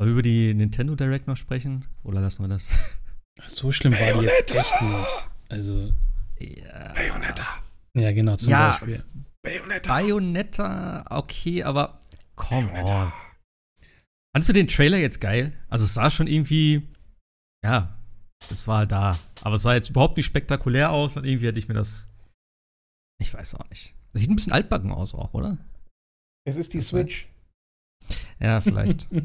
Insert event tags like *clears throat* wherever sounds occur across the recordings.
Wollen wir über die Nintendo Direct noch sprechen? Oder lassen wir das? So schlimm war die jetzt echt nicht. Also. Ja. Bayonetta. Ja, genau, zum Ja. Beispiel. Bayonetta. Bayonetta, okay, aber come on. Fandst du den Trailer jetzt geil? Also es sah schon irgendwie, ja, es war da. Aber es sah jetzt überhaupt nicht spektakulär aus und irgendwie hätte ich mir das, ich weiß auch nicht. Das sieht ein bisschen altbacken aus auch, oder? Es ist die Das Switch. Ja, vielleicht. *laughs*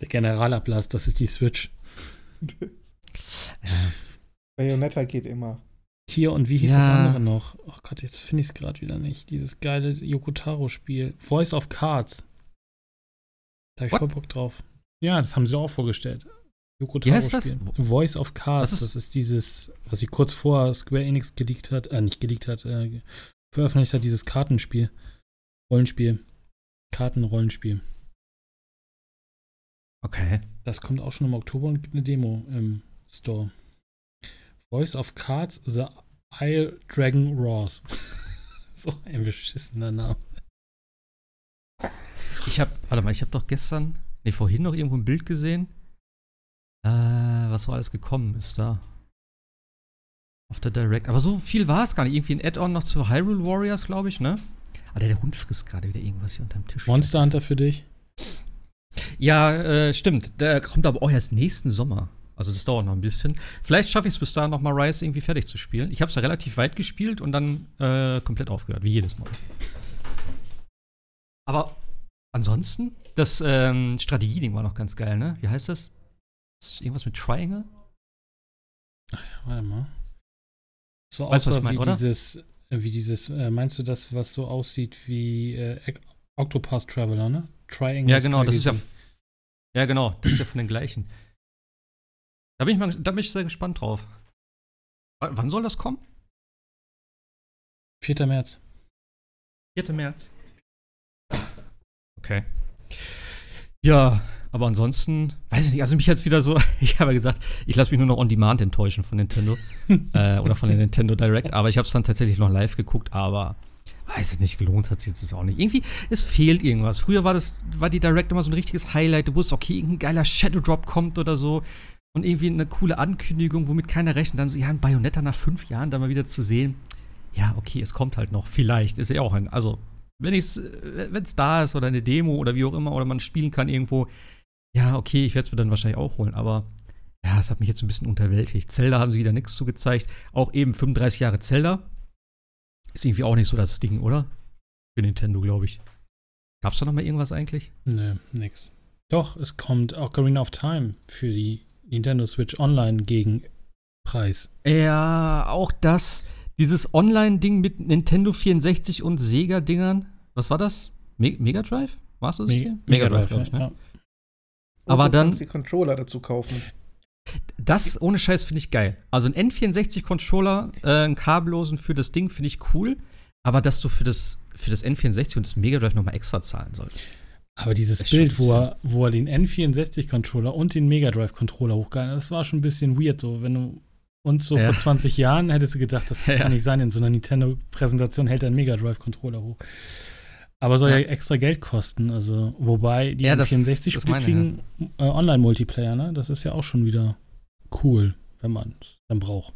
Der Generalablass, das ist die Switch. ja. Bayonetta geht immer. Hier und wie hieß Ja. das andere noch? Oh Gott, jetzt finde ich es gerade wieder nicht. Dieses geile Yokotaro-Spiel. Voice of Cards. Da habe ich What? voll Bock drauf. Ja, das haben sie auch vorgestellt. Wie heißt das? Yokotaro-Spiel. Voice of Cards. Ist- das ist dieses, was sie kurz vor Square Enix geleakt hat, äh, nicht geleakt hat, äh, veröffentlicht hat, dieses Kartenspiel. Rollenspiel. Kartenrollenspiel. Okay. Das kommt auch schon im Oktober und gibt eine Demo im Store. Voice of Cards, The Isle Dragon Roars. *laughs* so ein beschissener Name. Ich habe, warte mal, ich habe doch gestern, nee, vorhin noch irgendwo ein Bild gesehen. Äh, was so alles gekommen ist da. Auf der Direct. Aber so viel war es gar nicht. Irgendwie ein Add-on noch zu Hyrule Warriors, glaube ich, ne? Alter, der Hund frisst gerade wieder irgendwas hier unterm Tisch. Monster Hunter für dich? Ja, äh, stimmt. Der kommt aber auch erst nächsten Sommer. Also das dauert noch ein bisschen. Vielleicht schaffe ich es bis dahin noch mal Rise irgendwie fertig zu spielen. Ich habe es ja relativ weit gespielt und dann äh, komplett aufgehört, wie jedes Mal. Aber ansonsten, das ähm, Strategieding war noch ganz geil, ne? Wie heißt das? Ist irgendwas mit Triangle? Warte mal. So Weißt du, was aussah ich mein, wie oder? dieses, äh, wie dieses, äh, meinst du das, was so aussieht wie äh, Octopath Traveler, ne? Triangle. Ja, genau, das ist ja. Ja, genau, das ist ja von den gleichen. Da bin ich mal, da bin ich sehr gespannt drauf. W wann soll das kommen? 4. März. 4. März. Okay. Ja, aber ansonsten, weiß ich nicht, also mich jetzt wieder so, *laughs* ich habe ja gesagt, ich lasse mich nur noch on demand enttäuschen von Nintendo *laughs* äh, oder von der Nintendo Direct, aber ich habe es dann tatsächlich noch live geguckt, aber weiß ich nicht, gelohnt hat sich jetzt auch nicht. Irgendwie, es fehlt irgendwas. Früher war das, war die Direct immer so ein richtiges Highlight, du wusstest, okay, irgendein geiler Shadow Drop kommt oder so und irgendwie eine coole Ankündigung, womit keiner rechnet, dann so, ja, ein Bayonetta nach fünf Jahren dann mal wieder zu sehen. Ja, okay, es kommt halt noch, vielleicht, ist ja auch ein, also wenn es es da ist oder eine Demo oder wie auch immer oder man spielen kann irgendwo, ja, okay, ich werde es mir dann wahrscheinlich auch holen, aber ja, es hat mich jetzt ein bisschen unterwältigt. Zelda haben sie wieder nichts zu gezeigt. Auch eben 35 Jahre Zelda. Ist irgendwie auch nicht so das Ding, oder? Für Nintendo, glaube ich. Gab's da noch mal irgendwas eigentlich? Nö, nix. Doch, es kommt Ocarina of Time für die Nintendo Switch Online gegen Preis. Ja, auch das. Dieses Online-Ding mit Nintendo 64 und Sega-Dingern. Was war das? Me Mega Drive? War es das? Me- hier? Mega Drive, glaube ich, ne? ja. Aber du dann- kannst die Controller dazu kaufen. Das ohne Scheiß finde ich geil. Also ein N64-Controller, äh, einen kabellosen für das Ding finde ich cool. Aber dass du für das, für das N64 und das Mega Drive nochmal extra zahlen sollst. Aber dieses Das Bild, wo er, wo er den N64-Controller und den Mega Drive-Controller hochgehalten hat, das war schon ein bisschen weird. So, wenn du uns so Ja. vor 20 Jahren hättest du gedacht, das *laughs* Ja. kann nicht sein. In so einer Nintendo-Präsentation hält er einen Mega Drive-Controller hoch. Aber soll ja. Ja. extra Geld kosten. Also, wobei die Ja, das- das N64-Spiele meine ich, kriegen äh, Online-Multiplayer, ne? Das ist ja auch schon wieder cool, wenn man es dann braucht.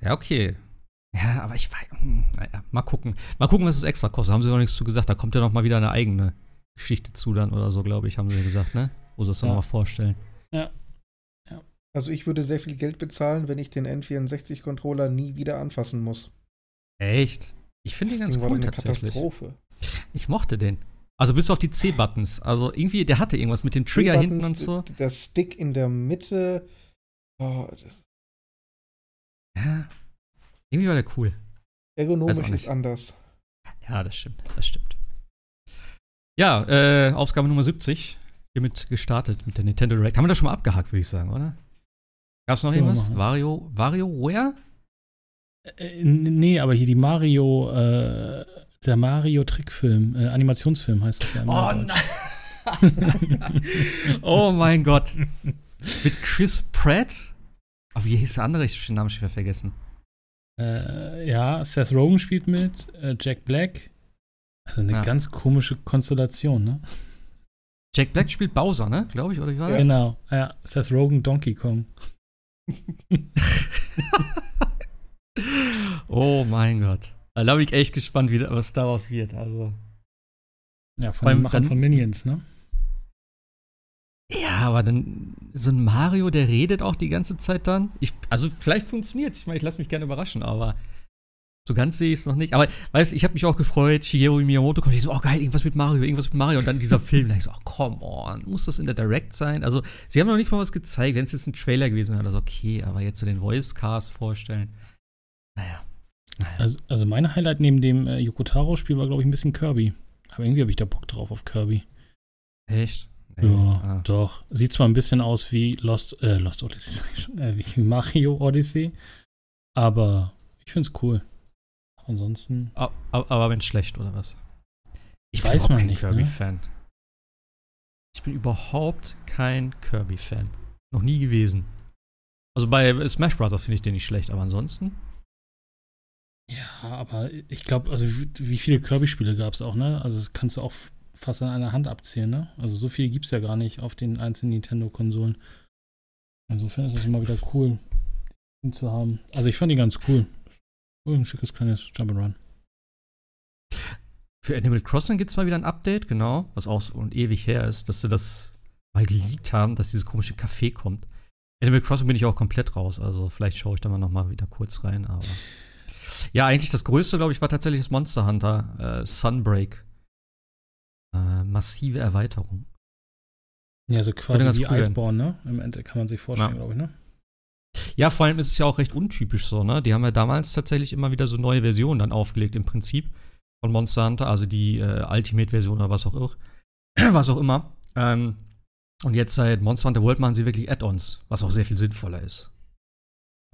Ja, okay. Ja, aber ich weiß. hm, Naja, mal gucken. Mal gucken, was es extra kostet. Haben sie noch nichts zu gesagt. Da kommt ja noch mal wieder eine eigene Geschichte zu dann oder so, glaube ich, haben sie gesagt, ne? Wo sie es dann Ja. noch mal vorstellen. Also ich würde sehr viel Geld bezahlen, wenn ich den N64-Controller nie wieder anfassen muss. Echt? Ich finde den ganz cool eine tatsächlich. Katastrophe. Ich mochte den. Also bis auf die C-Buttons. Also irgendwie, der hatte irgendwas mit dem Trigger hinten und so. Der Stick in der Mitte. Oh, das Ja. Irgendwie war der cool. ergonomisch ist anders. Ja, das stimmt, das stimmt. Ja, äh, Ausgabe Nummer 70. Hiermit gestartet mit der Nintendo Direct. Haben wir das schon mal abgehakt, würde ich sagen, oder? Gab's noch irgendwas? Wario, WarioWare? Äh, n- nee, aber hier die Mario, äh, der Mario-Trickfilm, äh, Animationsfilm heißt das ja. im Oh nein! *laughs* oh mein Gott. Mit Chris Pratt? Oh, wie hieß der andere? Ich habe den Namen schon wieder vergessen. Äh, ja, Seth Rogen spielt mit, äh, Jack Black. Also eine Ja. ganz komische Konstellation, ne? Jack Black spielt Bowser, ne? Glaube ich, oder wie war das? Genau, ja. Seth Rogen, Donkey Kong. *laughs* oh mein Gott. Da bin ich echt gespannt, wie, was daraus wird. Also. Ja, von den Machern dann- von Minions, ne? Ja, aber dann so ein Mario, der redet auch die ganze Zeit dann. Ich, also vielleicht funktioniert es. Ich meine, ich lasse mich gerne überraschen, aber so ganz sehe ich es noch nicht. Aber weißt du, ich habe mich auch gefreut, Shigeru Miyamoto kommt, ich so, oh geil, irgendwas mit Mario, irgendwas mit Mario. Und dann dieser *laughs* Film, da ich so, oh, come on, muss das in der Direct sein? Also, sie haben noch nicht mal was gezeigt. Wenn es jetzt ein Trailer gewesen wäre, das okay, aber jetzt so den Voice-Cast vorstellen. Naja. Also, also mein Highlight neben dem äh, Yokotaro-Spiel war, glaube ich, ein bisschen Kirby. Aber irgendwie habe ich da Bock drauf auf Kirby. Echt? Ja, Ah. doch. Sieht zwar ein bisschen aus wie Lost, äh, Lost Odyssey, *laughs* sag ich schon, äh, wie Mario Odyssey, aber ich finde es cool. Ansonsten, Aber, aber wenn schlecht, oder was? Ich Weiß überhaupt man kein nicht, ne? Kirby-Fan. Ich bin überhaupt kein Kirby-Fan. Noch nie gewesen. Also bei Smash Bros. finde ich den nicht schlecht, aber ansonsten. Ja, aber ich glaube, also wie, viele Kirby-Spiele gab es auch, ne? Also das kannst du auch fast an einer Hand abzählen, ne? Also so viel gibt es ja gar nicht auf den einzelnen Nintendo-Konsolen. Insofern ist es immer wieder cool, ihn zu haben. Also ich fand die ganz cool. Cool, ein schickes kleines Jump'n'Run. Für Animal Crossing gibt es mal wieder ein Update, genau, was auch so und ewig her ist, dass sie das mal geleakt haben, dass dieses komische Café kommt. Animal Crossing bin ich auch komplett raus, also vielleicht schaue ich da mal noch mal wieder kurz rein, aber. Ja, eigentlich das größte, glaube ich, war tatsächlich das Monster Hunter äh, Sunbreak. Äh, massive Erweiterung. Ja, so quasi wie cool. Iceborne, ne? Im Endeffekt kann man sich vorstellen, Ja. glaube ich, ne? Ja, vor allem ist es ja auch recht untypisch so, ne? Die haben ja damals tatsächlich immer wieder so neue Versionen dann aufgelegt im Prinzip von Monster Hunter, also die äh, Ultimate-Version oder was auch, ir- *clears throat* was auch immer. Ähm, und jetzt seit Monster Hunter World machen sie wirklich Add-ons, was auch sehr viel sinnvoller ist.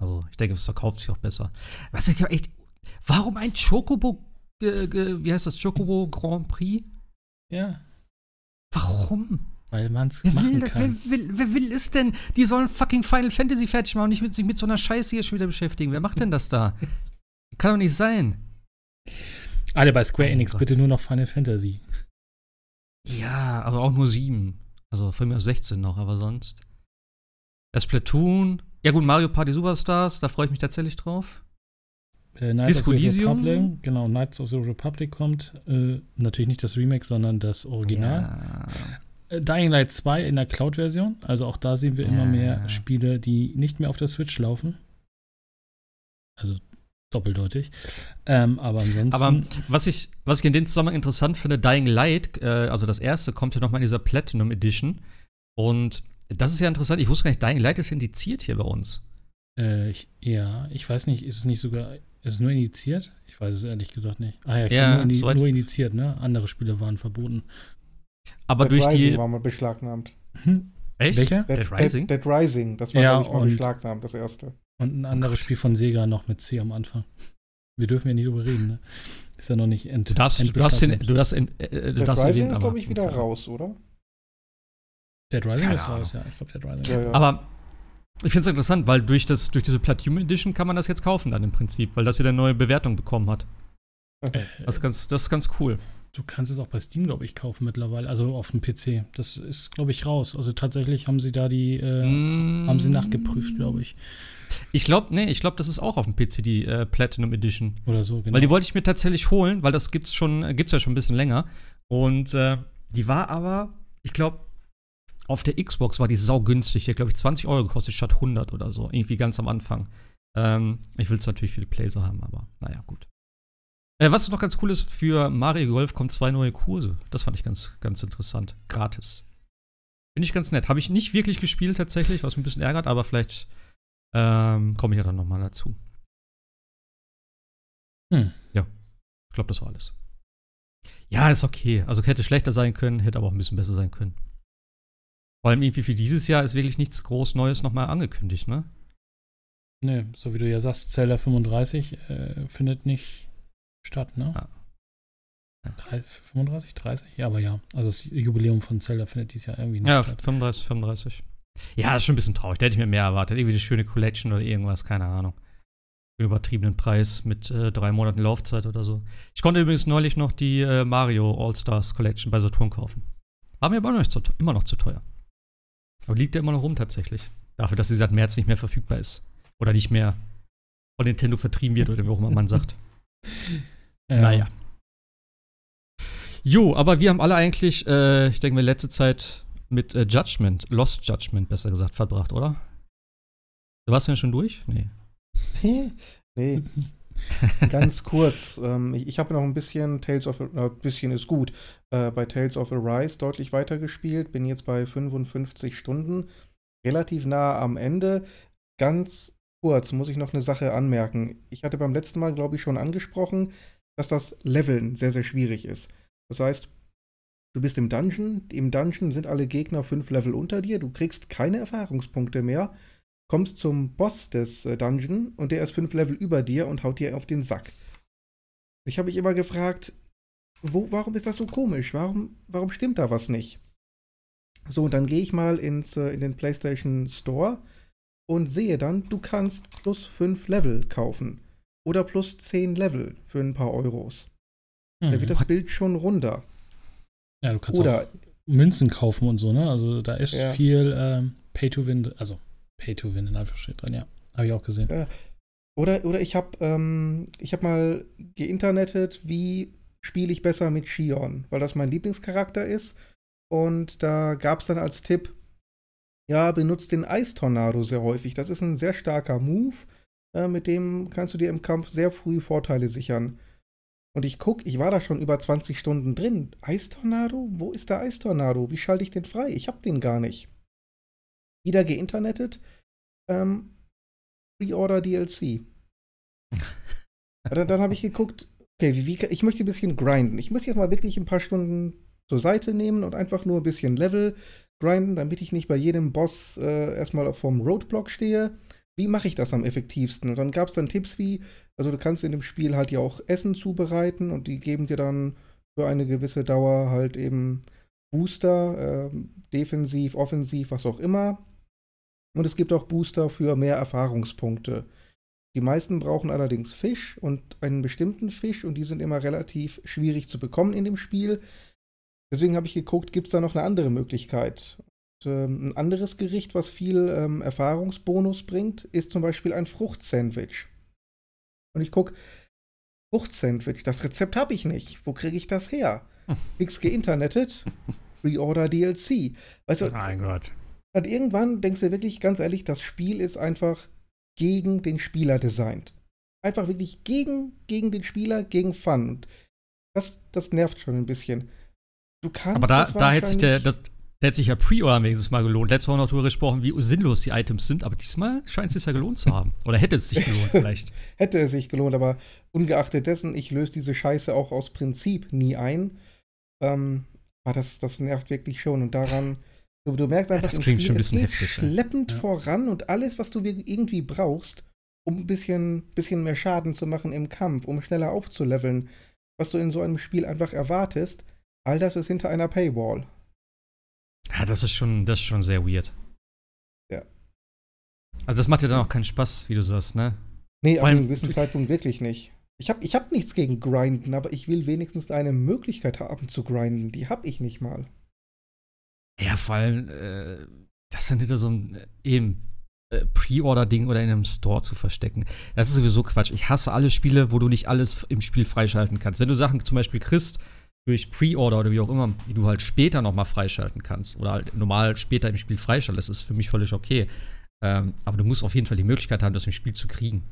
Also, ich denke, es verkauft sich auch besser. Was ich echt. Warum ein Chocobo, äh, ge- wie heißt das, Chocobo Grand Prix? Ja. Warum? Weil man es Wer machen will, wer, will, wer will es denn? Die sollen fucking Final Fantasy fertig machen und nicht mit sich mit so einer Scheiße hier schon wieder beschäftigen. Wer macht denn das da? *laughs* Kann doch nicht sein. Alle bei Square Mein Enix, Gott. bitte nur noch Final Fantasy. Ja, aber auch nur sieben. Also von mir aus 16 noch, aber sonst. Das Platoon. Ja gut, Mario Party Superstars, da freue ich mich tatsächlich drauf. Äh, Knights Disco of the Elysium? Republic, genau, Knights of the Republic kommt. Äh, natürlich nicht das Remake, sondern das Original. Ja. Äh, Dying Light 2 in der Cloud-Version. Also auch da sehen wir immer Ja. mehr Spiele, die nicht mehr auf der Switch laufen. Also doppeldeutig. Ähm, aber ansonsten. Aber was ich, was ich in dem Zusammenhang interessant finde, Dying Light, äh, also das erste, kommt ja nochmal in dieser Platinum Edition. Und das ist ja interessant. Ich wusste gar nicht, Dying Light ist indiziert hier bei uns. Äh, ich, ja, ich weiß nicht, ist es nicht sogar, ist es nur indiziert? Ich weiß es ehrlich gesagt nicht. Ah ja, ich Ja, nur, indi nur indiziert, ne? Andere Spiele waren verboten. Aber Dead durch Rising die. war mal beschlagnahmt. Hm? Echt? Welcher? Dead, Dead Rising? Dead, Dead Rising, das war, Ja, ich, mal und- beschlagnahmt, das erste. Und ein anderes Gott. Spiel von Sega noch mit C am Anfang. Wir dürfen ja nie drüber reden, ne? Ist ja noch nicht ent Du darfst, du darfst, den, du darfst, in, äh, du Dead darfst Rising erwähnen, ist, glaube ich, wieder raus, oder? Dead Rising Keine ist raus, ja. Ich glaube, Dead Rising. Ja, ja. Aber ich finde es interessant, weil durch, das, durch diese Platinum Edition kann man das jetzt kaufen dann im Prinzip, weil das wieder eine neue Bewertung bekommen hat. Äh, Das ist ganz, das ist ganz cool. du kannst es auch bei Steam, glaube ich, kaufen mittlerweile. Also auf dem PC. Das ist, glaube ich, raus. Also tatsächlich haben sie da die, äh, Mm. haben sie nachgeprüft, glaube ich. Ich glaube, nee, ich glaube, das ist auch auf dem PC die äh, Platinum Edition. Oder so, genau. Weil die wollte ich mir tatsächlich holen, weil das gibt's schon, äh, gibt's ja schon ein bisschen länger. Und äh, die war aber, ich glaube, auf der Xbox war die saugünstig. Die hat, glaube ich, 20 Euro gekostet statt 100 oder so. Irgendwie ganz am Anfang. Ähm, ich will es natürlich für die Playser haben, aber naja, gut. Äh, was noch ganz cool ist, für Mario Golf kommen zwei neue Kurse. Das fand ich ganz, ganz interessant. Gratis. Finde ich ganz nett. Habe ich nicht wirklich gespielt tatsächlich, was mich ein bisschen ärgert, aber vielleicht ähm, komme ich ja dann noch mal dazu. Hm. Ja, ich glaube, das war alles. Ja, ist okay. Also hätte schlechter sein können, hätte aber auch ein bisschen besser sein können. Vor allem irgendwie für dieses Jahr ist wirklich nichts groß Neues nochmal angekündigt, ne? Ne, so wie du ja sagst, Zelda 35 äh, findet nicht statt, ne? Ja. Ja. Drei- 35, 30? Ja, aber ja. Also das Jubiläum von Zelda findet dieses Jahr irgendwie nicht Ja, statt. 35, 35. Ja, ist schon ein bisschen traurig. Da hätte ich mir mehr erwartet. Irgendwie eine schöne Collection oder irgendwas, keine Ahnung. Übertriebenen Preis mit äh, drei Monaten Laufzeit oder so. Ich konnte übrigens neulich noch die äh, Mario All-Stars Collection bei Saturn kaufen. War mir aber noch zu, immer noch zu teuer. Aber liegt ja immer noch rum tatsächlich. Dafür, dass sie seit März nicht mehr verfügbar ist. Oder nicht mehr von Nintendo vertrieben wird oder wie auch immer man sagt. *laughs* Ja. Naja. Jo, aber wir haben alle eigentlich, äh, ich denke mir, letzte Zeit mit äh, Judgment, Lost Judgment besser gesagt, verbracht, oder? Du warst ja schon durch? Nee. nee. *laughs* *laughs* Ganz kurz. Ähm, ich ich habe noch ein bisschen Tales of, ein bisschen ist gut, äh, bei Tales of Arise deutlich weiter gespielt. Bin jetzt bei 55 Stunden. Relativ nah am Ende. Ganz kurz muss ich noch eine Sache anmerken. Ich hatte beim letzten Mal, glaube ich, schon angesprochen, dass das Leveln sehr, sehr schwierig ist. Das heißt, du bist im Dungeon. Im Dungeon sind alle Gegner fünf Level unter dir. Du kriegst keine Erfahrungspunkte mehr kommst zum Boss des äh, Dungeon und der ist fünf Level über dir und haut dir auf den Sack. Ich habe mich immer gefragt, wo, warum ist das so komisch? Warum, warum stimmt da was nicht? So, und dann gehe ich mal ins, äh, in den PlayStation Store und sehe dann, du kannst plus fünf Level kaufen. Oder plus zehn Level für ein paar Euros. Da wird das Bild schon runter. Ja, du kannst Oder auch Münzen kaufen und so, ne? Also da ist Ja. viel ähm, Pay to Win, also Pay to Win in Anführungsstrichen drin, ja. Habe ich auch gesehen. Oder, oder ich habe ähm, hab mal geinternetet, wie spiele ich besser mit Shion, weil das mein Lieblingscharakter ist. Und da gab es dann als Tipp, ja, benutzt den Eistornado sehr häufig. Das ist ein sehr starker Move. Äh, mit dem kannst du dir im Kampf sehr früh Vorteile sichern. Und ich guck, ich war da schon über 20 Stunden drin. Eistornado? Wo ist der Eistornado? Wie schalte ich den frei? Ich hab den gar nicht. Wieder geinternetet. Ähm, Pre-Order DLC. *laughs* Dann dann habe ich geguckt, okay, wie, wie, ich möchte ein bisschen grinden. Ich möchte jetzt mal wirklich ein paar Stunden zur Seite nehmen und einfach nur ein bisschen Level grinden, damit ich nicht bei jedem Boss äh, erstmal vom Roadblock stehe. Wie mache ich das am effektivsten? Und dann gab es dann Tipps wie, also du kannst in dem Spiel halt ja auch Essen zubereiten und die geben dir dann für eine gewisse Dauer halt eben Booster, ähm, defensiv, offensiv, was auch immer. Und es gibt auch Booster für mehr Erfahrungspunkte. Die meisten brauchen allerdings Fisch und einen bestimmten Fisch und die sind immer relativ schwierig zu bekommen in dem Spiel. Deswegen habe ich geguckt, gibt es da noch eine andere Möglichkeit? Und, ähm, ein anderes Gericht, was viel ähm, Erfahrungsbonus bringt, ist zum Beispiel ein Fruchtsandwich. Und ich gucke, Fruchtsandwich, das Rezept habe ich nicht. Wo kriege ich das her? *laughs* Nix geinternetet, Pre-Order DLC. Weißt du, Mein Gott. Und irgendwann denkst du wirklich ganz ehrlich, das Spiel ist einfach gegen den Spieler designt. Einfach wirklich gegen, gegen den Spieler, gegen Fun. Und das, das nervt schon ein bisschen. Du kannst Aber da, da hätte sich der, das, da hätte sich ja Pre-Order wenigstens mal gelohnt. Letztes Mal haben wir noch darüber gesprochen, wie sinnlos die Items sind, aber diesmal scheint es sich ja gelohnt zu haben. Oder hätte es sich gelohnt vielleicht. *laughs* hätte es sich gelohnt, aber ungeachtet dessen, ich löse diese Scheiße auch aus Prinzip nie ein. Ähm, aber das, das nervt wirklich schon und daran, *laughs* du, du merkst einfach, das klingt schon ein es bisschen geht heftig, schleppend Ja. voran und alles, was du irgendwie brauchst, um ein bisschen, bisschen mehr Schaden zu machen im Kampf, um schneller aufzuleveln, was du in so einem Spiel einfach erwartest, all das ist hinter einer Paywall. Ja, das ist schon, das ist schon sehr weird. Ja. Also das macht ja dann auch keinen Spaß, wie du sagst, ne? Nee, Vor ab einem gewissen Zeitpunkt wirklich nicht. Ich habe ich hab nichts gegen Grinden, aber ich will wenigstens eine Möglichkeit haben zu grinden. Die habe ich nicht mal. Ja, vor allem, äh, das dann hinter so ein äh, eben äh, Pre-Order-Ding oder in einem Store zu verstecken. Das ist sowieso Quatsch. Ich hasse alle Spiele, wo du nicht alles im Spiel freischalten kannst. Wenn du Sachen zum Beispiel kriegst durch Pre-Order oder wie auch immer, die du halt später nochmal freischalten kannst oder halt normal später im Spiel freischalten, das ist für mich völlig okay. Ähm, aber du musst auf jeden Fall die Möglichkeit haben, das im Spiel zu kriegen.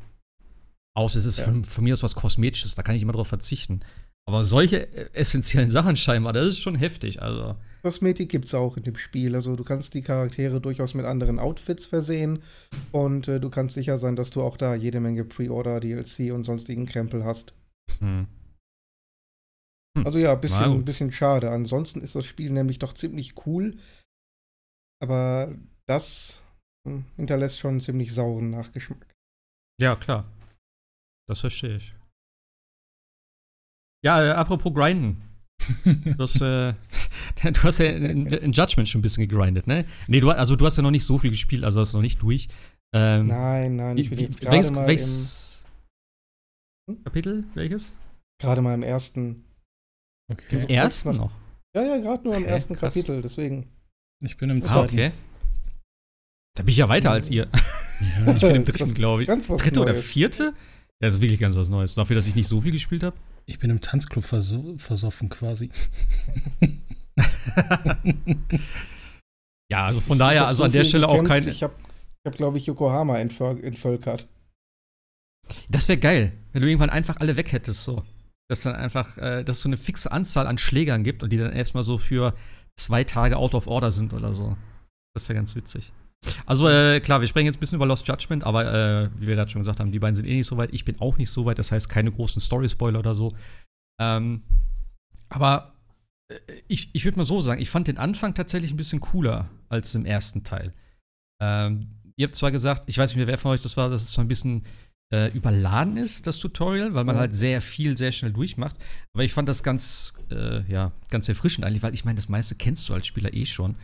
Außer es ist Ja. von, von mir aus was Kosmetisches, da kann ich immer drauf verzichten. Aber solche äh, essentiellen Sachen scheinbar, das ist schon heftig. Also, Kosmetik gibt es auch in dem Spiel. Also du kannst die Charaktere durchaus mit anderen Outfits versehen und äh, du kannst sicher sein, dass du auch da jede Menge Pre-Order, DLC und sonstigen Krempel hast. hm. Also ja, Na bisschen, gut. bisschen schade. Ansonsten ist das Spiel nämlich doch ziemlich cool. Aber das hm, hinterlässt schon einen ziemlich sauren Nachgeschmack. Ja, klar. Das verstehe ich. Ja, äh, apropos Grinden. Du hast, äh, *laughs* du hast ja in, in Judgment schon ein bisschen gegrindet, ne? Nee, du, also du hast ja noch nicht so viel gespielt, also hast du noch nicht durch. Ähm, Nein, nein, ich bin jetzt gerade welches, mal, im- welches Hm? Kapitel? Welches? gerade mal im ersten. Im Okay. Kurz ersten noch. Ja, ja, gerade nur im Okay, ersten krass. Kapitel, deswegen. Ich bin im Ah, zweiten. okay. Da bin ich ja weiter als ihr. Ja. *laughs* Ich bin im dritten, glaube ich. ganz was Dritte oder Neues. vierte? Ja, das ist wirklich ganz was Neues. Dafür, dass ich nicht so viel gespielt habe. Ich bin im Tanzclub verso versoffen quasi. Ja, also von daher, also so an der Stelle auch kein. Ich habe, ich hab, glaube ich, Yokohama entvöl entvölkert. Das wäre geil, wenn du irgendwann einfach alle weg hättest, so. Dass dann einfach, äh, dass es so eine fixe Anzahl an Schlägern gibt und die dann erstmal so für zwei Tage out of order sind oder so. Das wäre ganz witzig. Also, äh, klar, wir sprechen jetzt ein bisschen über Lost Judgment, aber äh, wie wir gerade schon gesagt haben, die beiden sind eh nicht so weit. Ich bin auch nicht so weit, das heißt keine großen Story-Spoiler oder so. Ähm, aber äh, ich, ich würde mal so sagen, ich fand den Anfang tatsächlich ein bisschen cooler als im ersten Teil. Ähm, ihr habt zwar gesagt, ich weiß nicht mehr, wer von euch das war, dass es zwar ein bisschen äh, überladen ist, das Tutorial, weil man Ja. halt sehr viel, sehr schnell durchmacht. Aber ich fand das ganz, äh, ja, ganz erfrischend eigentlich, weil ich meine, das meiste kennst du als Spieler eh schon.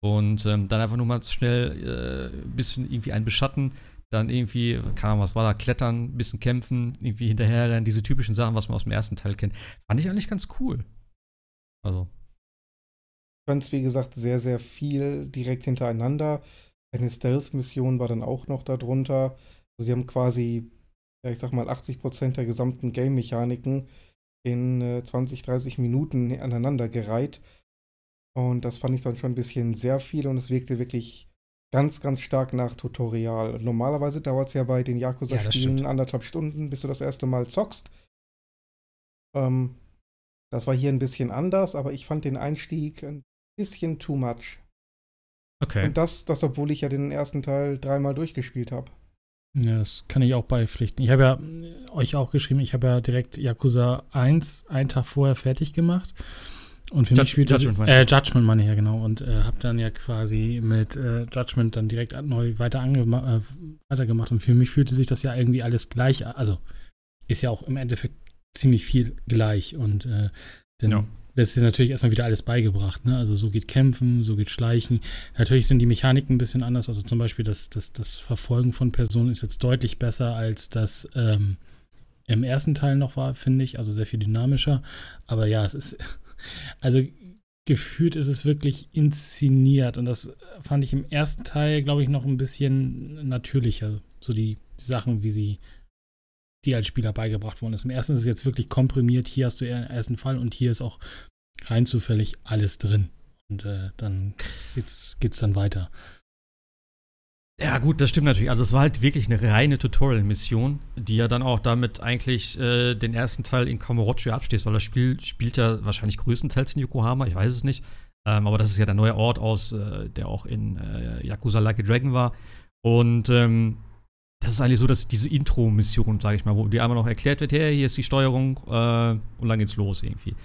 Und ähm, dann einfach nur mal schnell äh, ein bisschen irgendwie einen beschatten, dann irgendwie, keine Ahnung, was war da, klettern, ein bisschen kämpfen, irgendwie hinterherrennen, diese typischen Sachen, was man aus dem ersten Teil kennt. Fand ich eigentlich ganz cool. Also, Ich fand es, wie gesagt, sehr, sehr viel direkt hintereinander. Eine Stealth-Mission war dann auch noch darunter. Also sie haben quasi, ja, ich sag mal, 80% der gesamten Game-Mechaniken in äh, 20, 30 Minuten aneinander gereiht. Und das fand ich dann schon ein bisschen sehr viel und es wirkte wirklich ganz, ganz stark nach Tutorial. Normalerweise dauert es ja bei den Ja, Yakuza-Spielen stimmt. anderthalb Stunden, bis du das erste Mal zockst. Ähm, das war hier ein bisschen anders, aber ich fand den Einstieg ein bisschen too much. okay. Und das, das, obwohl ich ja den ersten Teil dreimal durchgespielt habe. Ja, das kann ich auch beipflichten. Ich habe ja äh, euch auch geschrieben, ich habe ja direkt Yakuza 1 einen Tag vorher fertig gemacht. Und für Judge- mich spielte Judgment äh, Judgment meine ich ja genau und äh, habe dann ja quasi mit äh, Judgment dann direkt neu weiter äh, weitergemacht und für mich fühlte sich das ja irgendwie alles gleich, also ist ja auch im Endeffekt ziemlich viel gleich und äh, dann Ja. wird dir natürlich erstmal wieder alles beigebracht, ne? Also so geht Kämpfen, so geht Schleichen. Natürlich sind die Mechaniken ein bisschen anders. Also zum Beispiel das, das, das Verfolgen von Personen ist jetzt deutlich besser, als das ähm, im ersten Teil noch war, finde ich. Also sehr viel dynamischer. Aber ja, es ist, also gefühlt ist es wirklich inszeniert. Und das fand ich im ersten Teil, glaube ich, noch ein bisschen natürlicher. So die, die Sachen, wie sie die als Spieler beigebracht worden ist. Im ersten ist es jetzt wirklich komprimiert. Hier hast du eher den ersten Fall und hier ist auch rein zufällig alles drin. Und äh, dann geht's, geht's dann weiter. Ja, gut, das stimmt natürlich. Also, es war halt wirklich eine reine Tutorial-Mission, die ja dann auch damit eigentlich äh, den ersten Teil in Kamurocho abschließt, weil das Spiel spielt ja wahrscheinlich größtenteils in Yokohama, ich weiß es nicht. Ähm, aber das ist ja der neue Ort aus, äh, der auch in äh, Yakuza Like a Dragon war. Und ähm, das ist eigentlich so, dass diese Intro-Mission, sage ich mal, wo dir einmal noch erklärt wird, hey, hier ist die Steuerung äh, und dann geht's los irgendwie.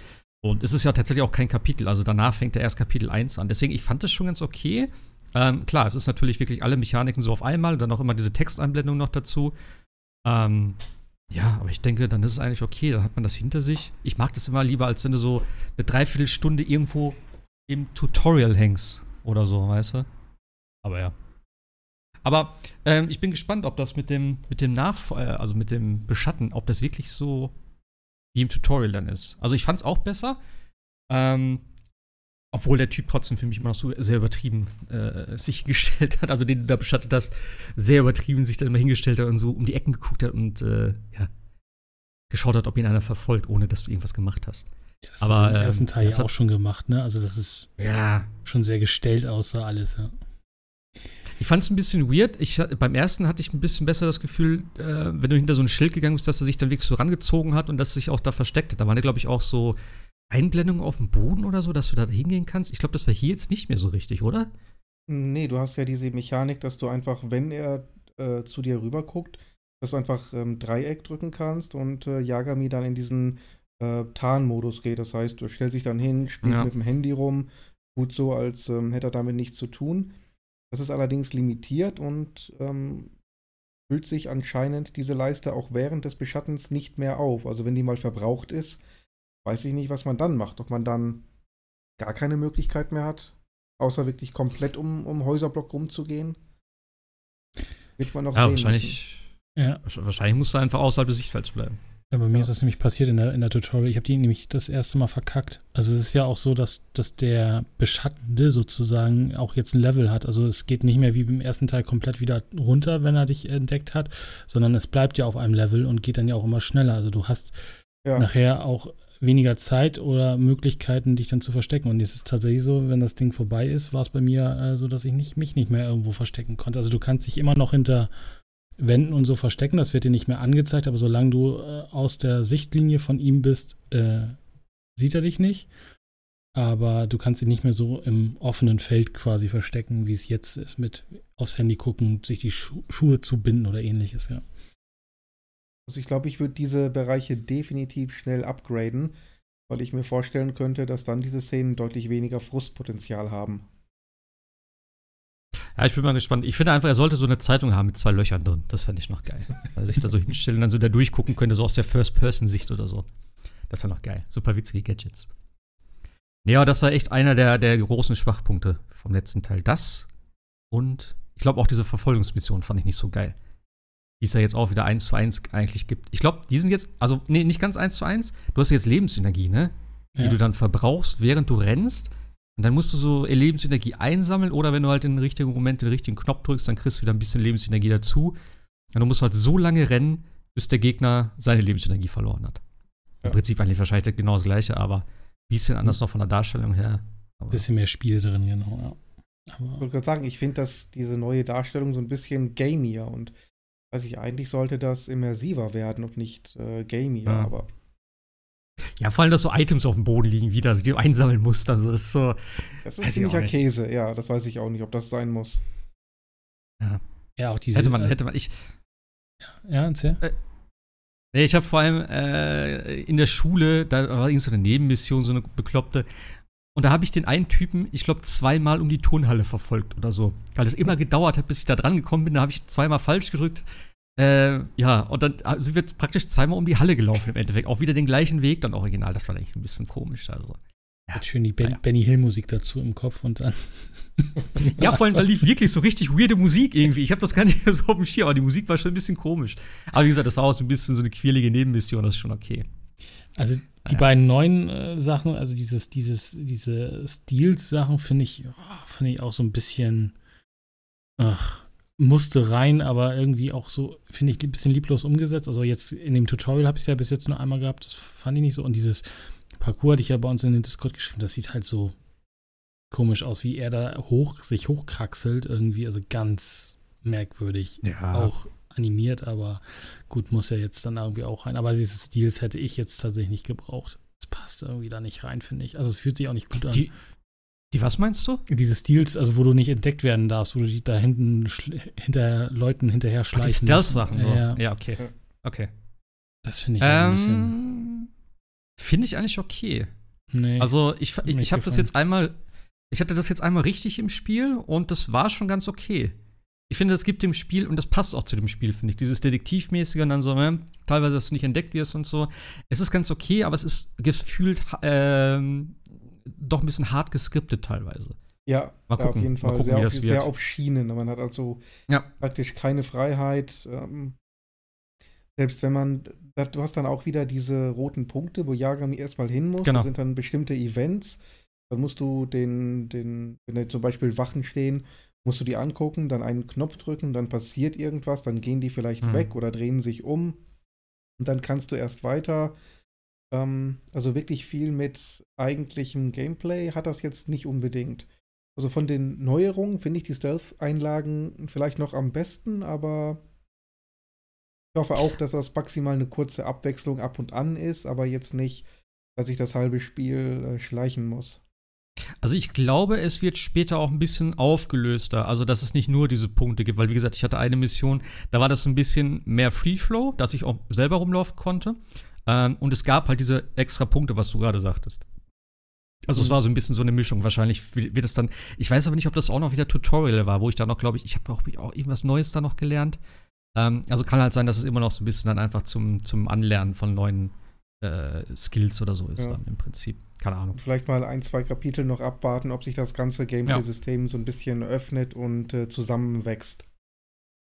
Und es ist ja tatsächlich auch kein Kapitel, also danach fängt der erst Kapitel 1 an. Deswegen, ich fand das schon ganz okay. Ähm, klar, es ist natürlich wirklich alle Mechaniken so auf einmal dann auch immer diese Textanblendung noch dazu. Ähm, ja, aber ich denke, dann ist es eigentlich okay, dann hat man das hinter sich. Ich mag das immer lieber, als wenn du so eine Dreiviertelstunde irgendwo im Tutorial hängst oder so, weißt du? Aber ja. Aber ähm, ich bin gespannt, ob das mit dem, mit dem Nach äh, also mit dem Beschatten, ob das wirklich so wie im Tutorial dann ist. Also ich fand es auch besser. Ähm, obwohl der Typ trotzdem für mich immer noch so sehr übertrieben äh, sich hingestellt hat, also den du da beschattet hast, sehr übertrieben sich dann immer hingestellt hat und so um die Ecken geguckt hat und äh, ja, geschaut hat, ob ihn einer verfolgt, ohne dass du irgendwas gemacht hast. Ja, das Aber, hat im ähm, ersten Teil das ja auch schon gemacht, ne? Also das ist Ja. schon sehr gestellt außer alles, ja. Ich fand es ein bisschen weird. Ich, beim ersten hatte ich ein bisschen besser das Gefühl, äh, wenn du hinter so ein Schild gegangen bist, dass er sich dann wirklich so rangezogen hat und dass er sich auch da versteckt hat. Da waren ja, glaube ich, auch so Einblendungen auf dem Boden oder so, dass du da hingehen kannst. Ich glaube, das war hier jetzt nicht mehr so richtig, oder? Nee, du hast ja diese Mechanik, dass du einfach, wenn er äh, zu dir rüber guckt, dass du einfach ähm, Dreieck drücken kannst und äh, Yagami dann in diesen äh, Tarnmodus geht. Das heißt, du stellst dich dann hin, spielst Ja. mit dem Handy rum, tut so, als ähm, hätte er damit nichts zu tun. Das ist allerdings limitiert und ähm, füllt sich anscheinend diese Leiste auch während des Beschattens nicht mehr auf. Also wenn die mal verbraucht ist, weiß ich nicht, was man dann macht. Ob man dann gar keine Möglichkeit mehr hat, außer wirklich komplett um, um Häuserblock rumzugehen. Wird man noch Ja, sehen wahrscheinlich, Ja, wahrscheinlich musst du einfach außerhalb des Sichtfelds bleiben. Ja, bei mir Ja. ist das nämlich passiert in der, in der Tutorial. Ich habe die nämlich das erste Mal verkackt. Also es ist ja auch so, dass, dass der Beschattende sozusagen auch jetzt ein Level hat. Also es geht nicht mehr wie beim ersten Teil komplett wieder runter, wenn er dich entdeckt hat, sondern es bleibt ja auf einem Level und geht dann ja auch immer schneller. Also du hast Ja. nachher auch weniger Zeit oder Möglichkeiten, dich dann zu verstecken. Und es ist tatsächlich so, wenn das Ding vorbei ist, war es bei mir äh, so, dass ich nicht, mich nicht mehr irgendwo verstecken konnte. Also du kannst dich immer noch hinter Wänden und so verstecken, das wird dir nicht mehr angezeigt, aber solange du äh, aus der Sichtlinie von ihm bist, äh, sieht er dich nicht. Aber du kannst dich nicht mehr so im offenen Feld quasi verstecken, wie es jetzt ist, mit aufs Handy gucken, sich die Schu Schuhe zu binden oder ähnliches, ja. Also ich glaube, ich würde diese Bereiche definitiv schnell upgraden, weil ich mir vorstellen könnte, dass dann diese Szenen deutlich weniger Frustpotenzial haben. Ja, ich bin mal gespannt. Ich finde einfach, er sollte so eine Zeitung haben mit zwei Löchern drin. Das fände ich noch geil. Also sich da so *laughs* hinstellen und dann so da durchgucken könnte, so aus der First-Person-Sicht oder so. Das wäre noch geil. Super witzige Gadgets. Aber das war echt einer der, der großen Schwachpunkte vom letzten Teil. Das und ich glaube auch diese Verfolgungsmission fand ich nicht so geil. Die es ja jetzt auch wieder eins zu eins eigentlich gibt. Ich glaube, die sind jetzt, also nee, nicht ganz eins zu eins. Du hast jetzt Lebensenergie, ne? Die Ja. du dann verbrauchst, während du rennst. Und dann musst du so Lebensenergie einsammeln oder wenn du halt im richtigen Moment den richtigen Knopf drückst, dann kriegst du wieder ein bisschen Lebensenergie dazu. Und du musst halt so lange rennen, bis der Gegner seine Lebensenergie verloren hat. Ja. Im Prinzip eigentlich wahrscheinlich genau das gleiche, aber ein bisschen anders noch von der Darstellung her. Aber Bisschen mehr Spiel drin, genau, ja. Ich Aber wollte gerade sagen, ich finde, dass diese neue Darstellung so ein bisschen gamier und weiß ich, eigentlich sollte das immersiver werden und nicht äh, gamier, Ja. aber ja, vor allem, dass so Items auf dem Boden liegen wieder, die du einsammeln musst. Also das ist so. das ist ziemlicher nicht. Käse, ja, das weiß ich auch nicht, ob das sein muss. ja, auch diese. Hätte man, äh, hätte man. Ich, Ja, erzähl. Nee, ich habe vor allem äh, in der Schule, da war irgend so eine Nebenmission, so eine bekloppte. Und da habe ich den einen Typen, ich glaube, zweimal um die Turnhalle verfolgt oder so. Weil es immer gedauert hat, bis ich da dran gekommen bin. Da habe ich zweimal falsch gedrückt. Äh, ja, und dann sind wir praktisch zweimal um die Halle gelaufen im Endeffekt. Auch wieder den gleichen Weg, dann original. Das war eigentlich ein bisschen komisch. Also. Ja. Hat schön die ben Naja. Benny Hill Musik dazu im Kopf und dann. *laughs* Ja, vor allem, da lief wirklich so richtig weirde Musik irgendwie. Ich habe das gar nicht mehr *laughs* so auf dem Schirm, aber die Musik war schon ein bisschen komisch. Aber wie gesagt, das war auch so ein bisschen so eine quirlige Nebenmission, das ist schon okay. Also die Ja. beiden neuen äh, Sachen, also dieses, dieses, diese Stils-Sachen finde ich, oh, finde ich auch so ein bisschen, ach, musste rein, aber irgendwie auch so, finde ich, ein bisschen lieblos umgesetzt. Also jetzt in dem Tutorial habe ich es ja bis jetzt nur einmal gehabt, das fand ich nicht so. Und dieses Parcours hatte ich ja bei uns in den Discord geschrieben, das sieht halt so komisch aus, wie er da hoch, sich hochkraxelt irgendwie, also ganz merkwürdig Ja. auch animiert, aber gut, muss ja jetzt dann irgendwie auch rein. Aber diese Stils hätte ich jetzt tatsächlich nicht gebraucht. Es passt irgendwie da nicht rein, finde ich. Also es fühlt sich auch nicht gut an. Die, die was meinst du? diese Stils, also wo du nicht entdeckt werden darfst, wo du die da hinten hinter Leuten hinterher Ach, die schleichen musst. Stealth-Sachen. Ja, ja, okay. Okay. das finde ich auch ein bisschen. Ähm, Finde ich eigentlich okay. Nee. Also ich, ich, ich habe das jetzt einmal, ich hatte das jetzt einmal richtig im Spiel und das war schon ganz okay. Ich finde, es gibt dem Spiel, und das passt auch zu dem Spiel, finde ich, dieses Detektivmäßige und dann so, ne, teilweise, dass du nicht entdeckt wirst und so. Es ist ganz okay, aber es ist gefühlt ähm, doch ein bisschen hart geskriptet teilweise. Ja, Mal ja, gucken, auf jeden mal Fall gucken, sehr, wie auf, das sehr wird. auf Schienen. Man hat also Ja. praktisch keine Freiheit. Ähm, selbst wenn man, du hast dann auch wieder diese roten Punkte, wo Yagami erstmal hin muss. Genau. Das sind dann bestimmte Events. Dann musst du den, den, wenn da zum Beispiel Wachen stehen, musst du die angucken, dann einen Knopf drücken, dann passiert irgendwas, dann gehen die vielleicht Hm. weg oder drehen sich um. Und dann kannst du erst weiter. Ähm, also wirklich viel mit eigentlichem Gameplay hat das jetzt nicht unbedingt. Also von den Neuerungen finde ich die Stealth-Einlagen vielleicht noch am besten, aber ich hoffe auch, dass das maximal eine kurze Abwechslung ab und an ist, aber jetzt nicht, dass ich das halbe Spiel äh, schleichen muss. Also ich glaube, es wird später auch ein bisschen aufgelöster. Also, dass es nicht nur diese Punkte gibt, weil wie gesagt, ich hatte eine Mission, da war das so ein bisschen mehr Free Flow, dass ich auch selber rumlaufen konnte. Ähm, und es gab halt diese extra Punkte, was du gerade sagtest. Also es Mhm. war so ein bisschen so eine Mischung. Wahrscheinlich wird es dann. Ich weiß aber nicht, ob das auch noch wieder Tutorial war, wo ich da noch, glaube ich, ich habe auch, auch irgendwas Neues da noch gelernt. Ähm, also kann halt sein, dass es immer noch so ein bisschen dann einfach zum, zum Anlernen von neuen äh, Skills oder so ist Ja. dann im Prinzip. Keine Ahnung. Vielleicht mal ein, zwei Kapitel noch abwarten, ob sich das ganze Gameplay-System so ein bisschen öffnet und äh, zusammenwächst.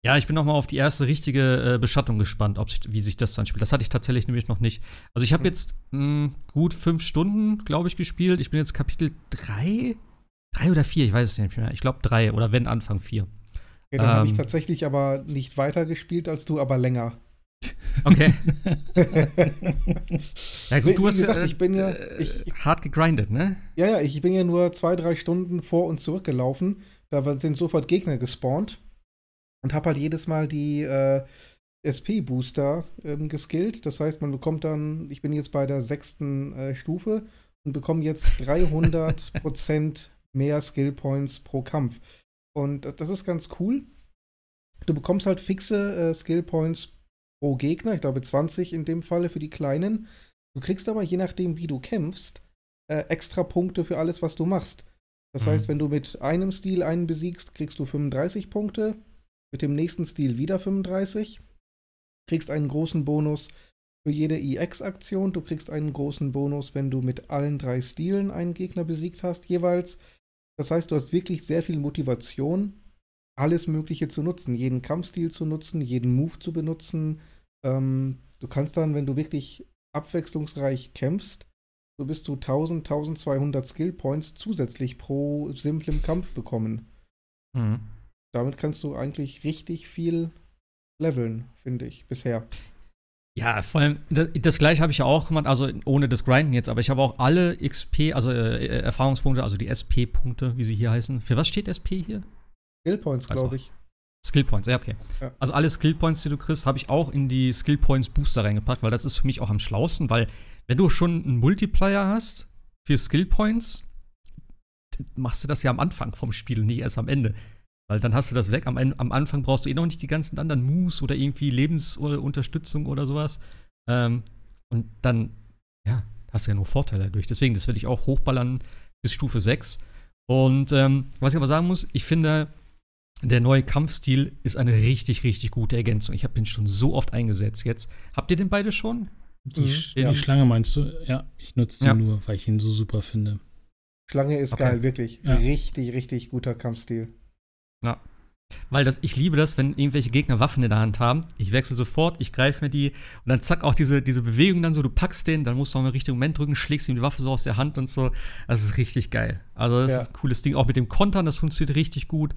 Ja, ich bin noch mal auf die erste richtige äh, Beschattung gespannt, ob sich, wie sich das dann spielt. Das hatte ich tatsächlich nämlich noch nicht. Also ich habe jetzt mh, gut fünf Stunden, glaube ich, gespielt. Ich bin jetzt Kapitel drei, drei oder vier, ich weiß es nicht mehr. Ich glaube drei oder wenn Anfang vier. Okay, dann habe ich Ähm. tatsächlich aber nicht weiter gespielt als du, aber länger. Okay. *laughs* ja gut, du hast gesagt, ja, ich bin ja- äh, ich- hart gegrindet, ne? Ja, ja, ich bin ja nur zwei, drei Stunden vor und zurückgelaufen. Da sind sofort Gegner gespawnt. Und habe halt jedes Mal die äh, SP-Booster ähm, geskillt. Das heißt, man bekommt dann, ich bin jetzt bei der sechsten äh, Stufe und bekomme jetzt 300% *laughs* mehr Skill Points pro Kampf. Und das ist ganz cool. Du bekommst halt fixe äh, Skill Points pro Gegner, ich glaube 20 in dem Falle für die kleinen. Du kriegst aber je nachdem, wie du kämpfst, äh, extra Punkte für alles, was du machst. Das Mhm. heißt, wenn du mit einem Stil einen besiegst, kriegst du 35 Punkte, mit dem nächsten Stil wieder 35, kriegst einen großen Bonus für jede EX-Aktion, du kriegst einen großen Bonus, wenn du mit allen drei Stilen einen Gegner besiegt hast, jeweils. Das heißt, du hast wirklich sehr viel Motivation, alles Mögliche zu nutzen, jeden Kampfstil zu nutzen, jeden Move zu benutzen. Ähm, du kannst dann, wenn du wirklich abwechslungsreich kämpfst, so bis zu 1000, 1200 Skill Points zusätzlich pro simplem Kampf bekommen. Mhm. Damit kannst du eigentlich richtig viel leveln, finde ich, bisher. Ja, vor allem, das, das gleiche habe ich ja auch gemacht, also ohne das Grinden jetzt, aber ich habe auch alle XP, also äh, Erfahrungspunkte, also die SP-Punkte, wie sie hier heißen. Für was steht SP hier? Skill Points, Also- glaube ich. Skill Points, ja, okay. Ja. Also alle Skill Points, die du kriegst, habe ich auch in die Skill Points Booster reingepackt, weil das ist für mich auch am schlausten, weil wenn du schon einen Multiplier hast für Skill Points, dann machst du das ja am Anfang vom Spiel und nicht erst am Ende. Weil dann hast du das weg. Am, am Anfang brauchst du eh noch nicht die ganzen anderen Moves oder irgendwie Lebensunterstützung oder sowas. Ähm, und dann, ja, hast du ja nur Vorteile dadurch. Deswegen, das will ich auch hochballern bis Stufe 6. Und ähm, was ich aber sagen muss, ich finde, der neue Kampfstil ist eine richtig, richtig gute Ergänzung. Ich habe den schon so oft eingesetzt jetzt. Habt ihr den beide schon? Die, Mhm, Sch- ja. die Schlange meinst du? Ja, ich nutze die Ja. nur, weil ich ihn so super finde. Schlange ist Okay. geil, wirklich. Ja. Richtig, richtig guter Kampfstil. Weil das, ich liebe das, wenn irgendwelche Gegner Waffen in der Hand haben. Ich wechsle sofort, ich greife mir die und dann zack auch diese, diese Bewegung dann so, du packst den, dann musst du auch im richtigen Moment drücken, schlägst ihm die Waffe so aus der Hand und so. Das ist richtig geil. Also das Ja. ist ein cooles Ding. Auch mit dem Kontern, das funktioniert richtig gut.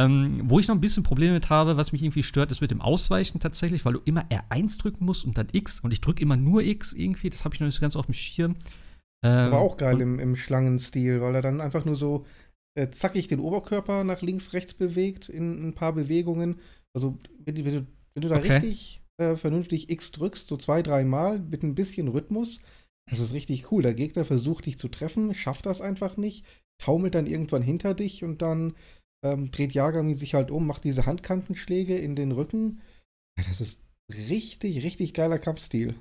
Ähm, wo ich noch ein bisschen Probleme mit habe, was mich irgendwie stört, ist mit dem Ausweichen tatsächlich, weil du immer R1 drücken musst und dann X und ich drücke immer nur X irgendwie. Das habe ich noch nicht so ganz auf dem Schirm. Ähm, Aber auch geil im, im Schlangenstil, weil er dann einfach nur so äh, zackig den Oberkörper nach links, rechts bewegt in ein paar Bewegungen. Also, wenn, du- wenn, du, wenn du da Okay. richtig äh, vernünftig X drückst, so zwei, dreimal mit ein bisschen Rhythmus, das ist richtig cool. Der Gegner versucht dich zu treffen, schafft das einfach nicht, taumelt dann irgendwann hinter dich und dann ähm, dreht Yagami sich halt um, macht diese Handkantenschläge in den Rücken. Ja, das ist richtig, richtig geiler Kampfstil.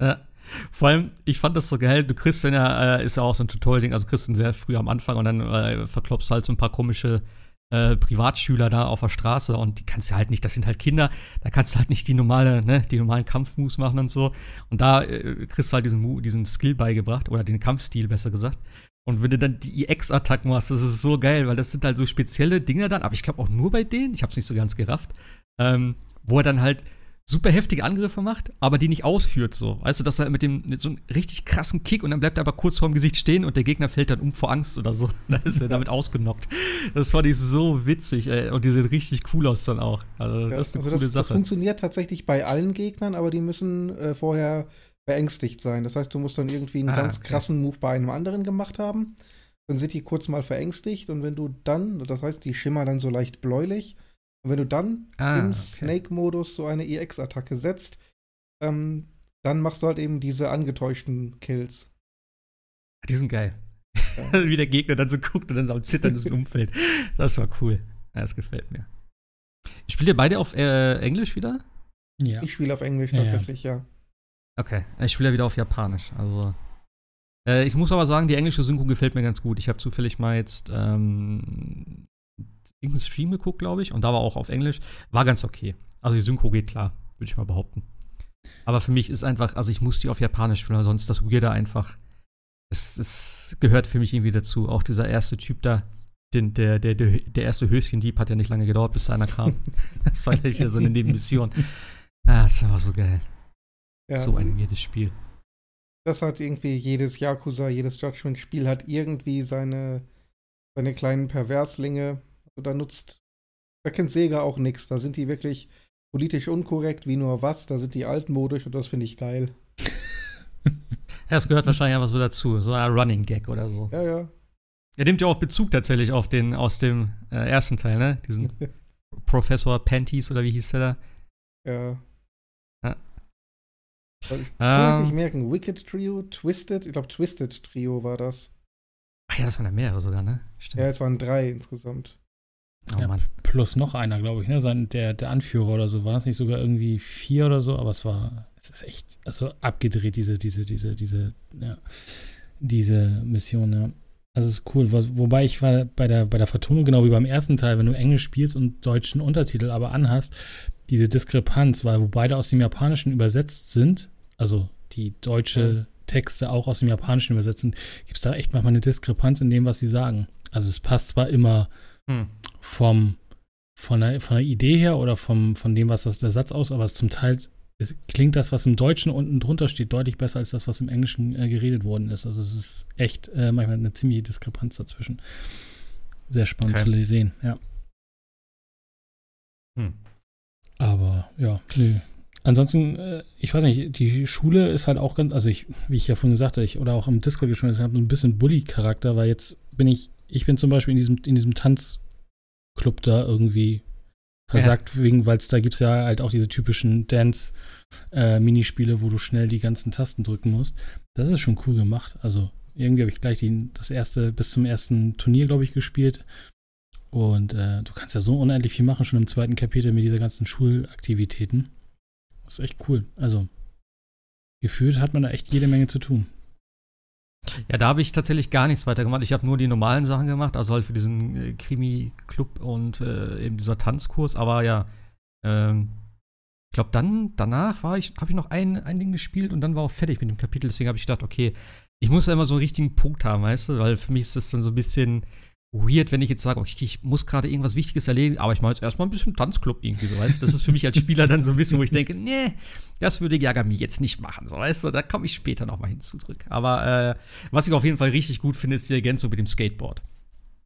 Ja. Vor allem, ich fand das so geil, du kriegst dann ja, äh, ist ja auch so ein Tutorial-Ding, also kriegst ihn sehr früh am Anfang und dann äh, verklopst halt so ein paar komische äh, Privatschüler da auf der Straße und die kannst du halt nicht, das sind halt Kinder, da kannst du halt nicht die normale, ne, die normalen Kampfmoves machen und so. Und da äh, kriegst du halt diesen, diesen Skill beigebracht oder den Kampfstil besser gesagt. Und wenn du dann die EX-Attacken machst, das ist so geil, weil das sind halt so spezielle Dinge dann, aber ich glaube auch nur bei denen, ich hab's nicht so ganz gerafft, ähm, wo er dann halt super heftige Angriffe macht, aber die nicht ausführt so. Weißt du, dass er mit dem mit so einem richtig krassen Kick und dann bleibt er aber kurz vorm Gesicht stehen und der Gegner fällt dann um vor Angst oder so. *laughs* Dann ist er damit ausgenockt. Das fand ich so witzig, ey. Und die sehen richtig cool aus dann auch. Also, Ja, das ist eine also coole das, das Sache. funktioniert tatsächlich bei allen Gegnern, aber die müssen äh, vorher beängstigt sein. Das heißt, du musst dann irgendwie einen Ah, ganz okay. krassen Move bei einem anderen gemacht haben. Dann sind die kurz mal verängstigt und wenn du dann, das heißt, die schimmern dann so leicht bläulich. Und wenn du dann Ah, im okay. Snake-Modus so eine EX-Attacke setzt, ähm, dann machst du halt eben diese angetäuschten Kills. Die sind geil. Ja. *laughs* Wie der Gegner dann so guckt und dann so am Zittern ins *laughs* Umfeld. Das war cool. Ja, das gefällt mir. Spielt ihr beide auf äh, Englisch wieder? Ja. Ich spiele auf Englisch ja. tatsächlich, ja. Okay, ich spiele ja wieder auf Japanisch. Also, äh, ich muss aber sagen, die englische Synchro gefällt mir ganz gut. Ich habe zufällig mal jetzt ähm, irgendeinen Stream geguckt, glaube ich, und da war auch auf Englisch. War ganz okay. Also die Synchro geht klar, würde ich mal behaupten. Aber für mich ist einfach, also ich muss die auf Japanisch spielen, weil sonst das Weirde einfach. Es, es gehört für mich irgendwie dazu. Auch dieser erste Typ da, den, der, der, der, der erste Höschendieb hat ja nicht lange gedauert, bis einer kam. *laughs* das war gleich wieder so eine Nebenmission. Ah, das war so geil. Ja, so ein weirdes Spiel. Das hat irgendwie jedes Yakuza, jedes Judgment-Spiel hat irgendwie seine, seine kleinen Perverslinge. Also da nutzt, da kennt Sega auch nichts. Da sind die wirklich politisch unkorrekt, wie nur was. Da sind die altmodisch und das finde ich geil. *laughs* Ja, es gehört wahrscheinlich einfach so dazu. So ein Running Gag oder so. Ja, ja. Er nimmt ja auch Bezug tatsächlich auf den aus dem äh, ersten Teil, ne? Diesen *laughs* Professor Panties oder wie hieß der da? Ja. Also Ich kann es Ähm. nicht merken. Wicked Trio, Twisted, ich glaube Twisted Trio war das. Ach ja, das waren ja mehrere sogar, ne? Stimmt. Ja, es waren drei insgesamt. oh Ja. Mann. Plus noch einer, glaube ich, ne? Sein, der, der Anführer oder so. War es nicht sogar irgendwie vier oder so? Aber es war, es ist echt, also abgedreht, diese, diese, diese, diese, ja, diese Mission, ja. Also es ist cool. Was, wobei ich war bei der, bei der Vertonung, genau wie beim ersten Teil, wenn du Englisch spielst und deutschen Untertitel aber anhast, diese Diskrepanz, weil wo beide aus dem Japanischen übersetzt sind, also die deutsche Texte auch aus dem Japanischen übersetzen, gibt es da echt manchmal eine Diskrepanz in dem, was sie sagen. Also es passt zwar immer Hm. vom, von, der, von der Idee her oder vom, von dem, was das, der Satz aus, aber zum Teil es klingt das, was im Deutschen unten drunter steht, deutlich besser als das, was im Englischen äh, geredet worden ist. Also es ist echt äh, manchmal eine ziemliche Diskrepanz dazwischen. Sehr spannend Okay. zu sehen, ja. Hm. Aber ja, nö. Ansonsten, äh, ich weiß nicht, die Schule ist halt auch ganz, also ich, wie ich ja vorhin gesagt habe, ich, oder auch im Discord geschrieben habe, so ein bisschen Bully-Charakter, weil jetzt bin ich, ich bin zum Beispiel in diesem, in diesem Tanzclub da irgendwie versagt, wegen, weil es da gibt es ja halt auch diese typischen Dance-Minispiele, wo du schnell die ganzen Tasten drücken musst. Das ist schon cool gemacht. Also irgendwie habe ich gleich die, das erste, bis zum ersten Turnier, glaube ich, gespielt. Und äh, du kannst ja so unendlich viel machen, schon im zweiten Kapitel mit dieser ganzen Schulaktivitäten. Das ist echt cool. Also, gefühlt hat man da echt jede Menge zu tun. Ja, da habe ich tatsächlich gar nichts weiter gemacht. Ich habe nur die normalen Sachen gemacht, also halt für diesen äh, Krimi-Club und äh, eben dieser Tanzkurs. Aber ja, ähm, ich glaube, dann danach war ich, habe ich noch ein, ein Ding gespielt und dann war auch fertig mit dem Kapitel. Deswegen habe ich gedacht, okay, ich muss ja immer so einen richtigen Punkt haben, weißt du, weil für mich ist das dann so ein bisschen weird, wenn ich jetzt sage, okay, ich muss gerade irgendwas Wichtiges erledigen, aber ich mache jetzt erstmal ein bisschen Tanzclub irgendwie so, weißt? Das ist für mich als Spieler dann so ein bisschen, wo ich denke, nee, das würde Yagami jetzt nicht machen, so, weißt du? Da komme ich später nochmal hinzu zurück. Aber äh, was ich auf jeden Fall richtig gut finde, ist die Ergänzung mit dem Skateboard.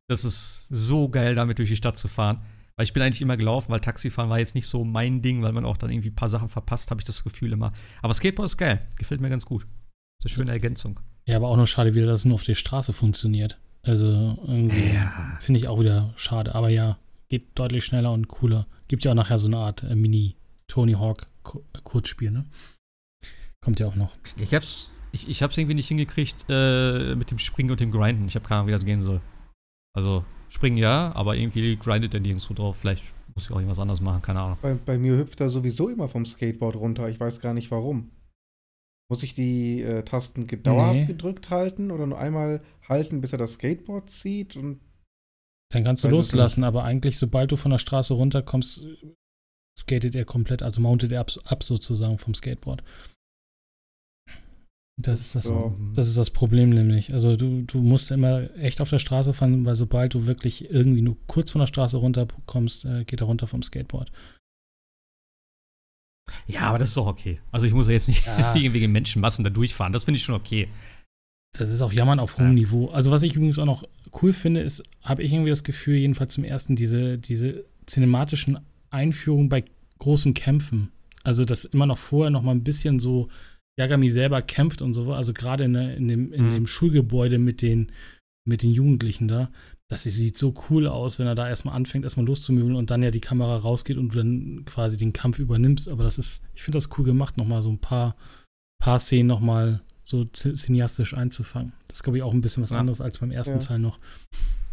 Das ist so geil, damit durch die Stadt zu fahren. Weil ich bin eigentlich immer gelaufen, weil Taxifahren war jetzt nicht so mein Ding, weil man auch dann irgendwie ein paar Sachen verpasst, habe ich das Gefühl immer. Aber Skateboard ist geil. Gefällt mir ganz gut. Das ist eine schöne Ergänzung. Ja, aber auch nur schade wieder, dass es nur auf der Straße funktioniert. Also irgendwie Ja. finde ich auch wieder schade. Aber ja, geht deutlich schneller und cooler. Gibt ja auch nachher so eine Art äh, Mini-Tony Hawk-Kurzspiel, ne? Kommt ja auch noch. Ich hab's, ich, ich hab's irgendwie nicht hingekriegt äh, mit dem Springen und dem Grinden. Ich habe keine Ahnung, wie das gehen soll. Also, springen ja, aber irgendwie grindet der nirgendwo drauf. Vielleicht muss ich auch irgendwas anderes machen, keine Ahnung. Bei, bei mir hüpft er sowieso immer vom Skateboard runter. Ich weiß gar nicht warum. Muss ich die äh, Tasten gedauerhaft Nee. gedrückt halten oder nur einmal halten, bis er das Skateboard zieht? Und Dann kannst du loslassen, aber eigentlich, sobald du von der Straße runterkommst, skatet er komplett, also mountet er ab, ab sozusagen vom Skateboard. Das ist das, das ist das Problem nämlich. Also du, du musst immer echt auf der Straße fahren, weil sobald du wirklich irgendwie nur kurz von der Straße runterkommst, äh, geht er runter vom Skateboard. Ja, aber das ist doch okay. Also, ich muss ja jetzt nicht Ja. *laughs* irgendwie gegen Menschenmassen da durchfahren. Das finde ich schon okay. Das ist auch Jammern auf hohem Ja. Niveau. Also was ich übrigens auch noch cool finde, ist, habe ich irgendwie das Gefühl, jedenfalls zum ersten, diese, diese cinematischen Einführungen bei großen Kämpfen. Also dass immer noch vorher noch mal ein bisschen so Yagami selber kämpft und so, also gerade in, in, dem, in Mhm. dem Schulgebäude mit den, mit den Jugendlichen da. Das sieht so cool aus, wenn er da erstmal anfängt, erstmal loszumöbeln und dann ja die Kamera rausgeht und du dann quasi den Kampf übernimmst. Aber das ist, ich finde das cool gemacht, nochmal so ein paar, paar Szenen nochmal so ci- cineastisch einzufangen. Das ist, glaube ich, auch ein bisschen was Ja. anderes als beim ersten Ja. Teil noch.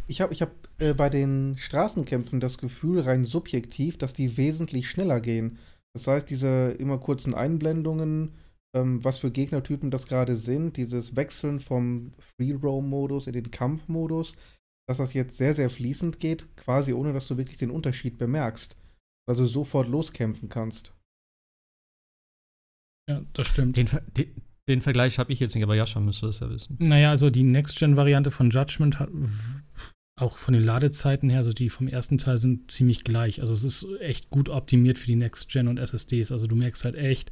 ich habe ich hab, äh, bei den Straßenkämpfen das Gefühl, rein subjektiv, dass die wesentlich schneller gehen. Das heißt, diese immer kurzen Einblendungen, ähm, was für Gegnertypen das gerade sind, dieses Wechseln vom Free-Roam-Modus in den Kampfmodus, dass das jetzt sehr, sehr fließend geht, quasi ohne dass du wirklich den Unterschied bemerkst. Also sofort loskämpfen kannst. Ja, das stimmt. Den, den, den Vergleich habe ich jetzt nicht, aber Jascha müsste das ja wissen. Naja, also die Next-Gen-Variante von Judgment hat, auch von den Ladezeiten her, also die vom ersten Teil sind ziemlich gleich. Also es ist echt gut optimiert für die Next Gen und SSDs. Also du merkst halt echt,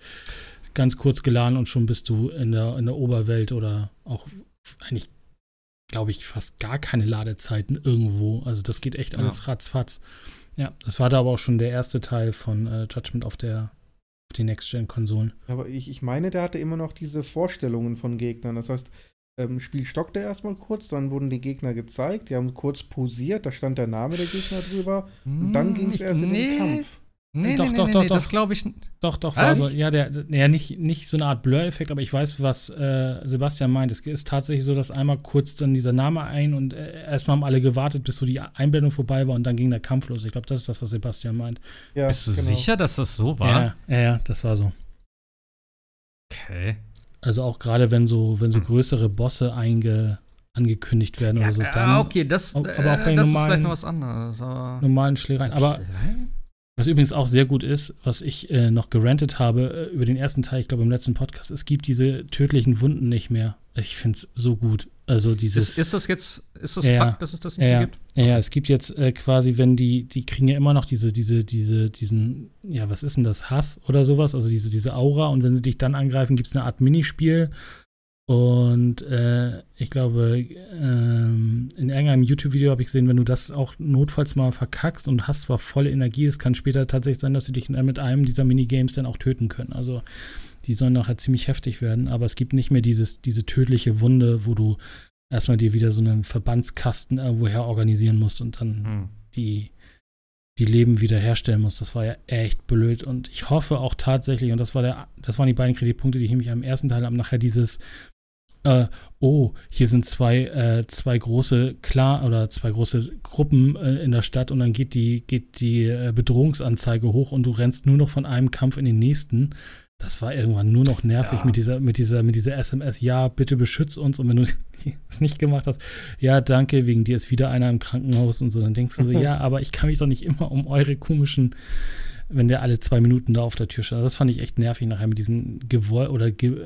ganz kurz geladen und schon bist du in der, in der Oberwelt oder auch eigentlich, glaube ich, fast gar keine Ladezeiten irgendwo. Also das geht echt alles ja. ratzfatz. Ja, das war da aber auch schon der erste Teil von äh, Judgment auf der auf den Next-Gen-Konsolen. Aber ich, ich meine, der hatte immer noch diese Vorstellungen von Gegnern. Das heißt, ähm, Spiel stockte erstmal kurz, dann wurden die Gegner gezeigt, die haben kurz posiert, da stand der Name der Gegner drüber und dann hm, ging es erst nee. in den Kampf. Nee, doch, nee, doch, nee, doch, nee, doch. Das glaube ich. Doch, doch, war so, ja, der, ja, nicht, nicht so eine Art Blur-Effekt, aber ich weiß, was äh, Sebastian meint. Es ist tatsächlich so, dass einmal kurz dann dieser Name ein und äh, erstmal haben alle gewartet, bis so die Einblendung vorbei war und dann ging der Kampf los. Ich glaube, das ist das, was Sebastian meint. Ja, Bist du genau. sicher, dass das so war? Ja, ja, ja, das war so. Okay. Also auch gerade wenn so, wenn so hm. größere Bosse einge, angekündigt werden ja, oder so. Dann, ah, okay, das, aber auch äh, bei das normalen, ist vielleicht noch was anderes. normalen Schlägereien. Aber Schlägereien? Was übrigens auch sehr gut ist, was ich äh, noch gerantet habe äh, über den ersten Teil, ich glaube im letzten Podcast, es gibt diese tödlichen Wunden nicht mehr. Ich finde es so gut. Also dieses. Ist, ist, das jetzt, ist das ja, Fakt, dass es das nicht ja, mehr gibt? Ja, ja, es gibt jetzt äh, quasi, wenn die, die kriegen ja immer noch diese, diese, diese, diesen, ja, was ist denn das, Hass oder sowas, also diese, diese Aura und wenn sie dich dann angreifen, gibt es eine Art Minispiel, und äh, ich glaube, ähm, in irgendeinem YouTube-Video habe ich gesehen, wenn du das auch notfalls mal verkackst und hast zwar volle Energie, es kann später tatsächlich sein, dass sie dich mit einem dieser Minigames dann auch töten können. Also die sollen nachher ziemlich heftig werden, aber es gibt nicht mehr dieses, diese tödliche Wunde, wo du erstmal dir wieder so einen Verbandskasten irgendwoher organisieren musst und dann hm. die, die Leben wiederherstellen musst. Das war ja echt blöd. Und ich hoffe auch tatsächlich, und das war der, das waren die beiden Kritikpunkte, die ich nämlich am ersten Teil habe, nachher dieses äh, oh, hier sind zwei, äh, zwei große klar oder zwei große Gruppen äh, in der Stadt und dann geht die, geht die äh, Bedrohungsanzeige hoch und du rennst nur noch von einem Kampf in den nächsten. Das war irgendwann nur noch nervig ja. mit dieser, mit dieser, mit dieser SMS, ja, bitte beschütz uns. Und wenn du *laughs* es nicht gemacht hast, ja, danke, wegen dir ist wieder einer im Krankenhaus und so, dann denkst du so, *laughs* ja, aber ich kann mich doch nicht immer um eure komischen wenn der alle zwei Minuten da auf der Tür steht. Also das fand ich echt nervig nachher mit diesen Gewoll oder Ge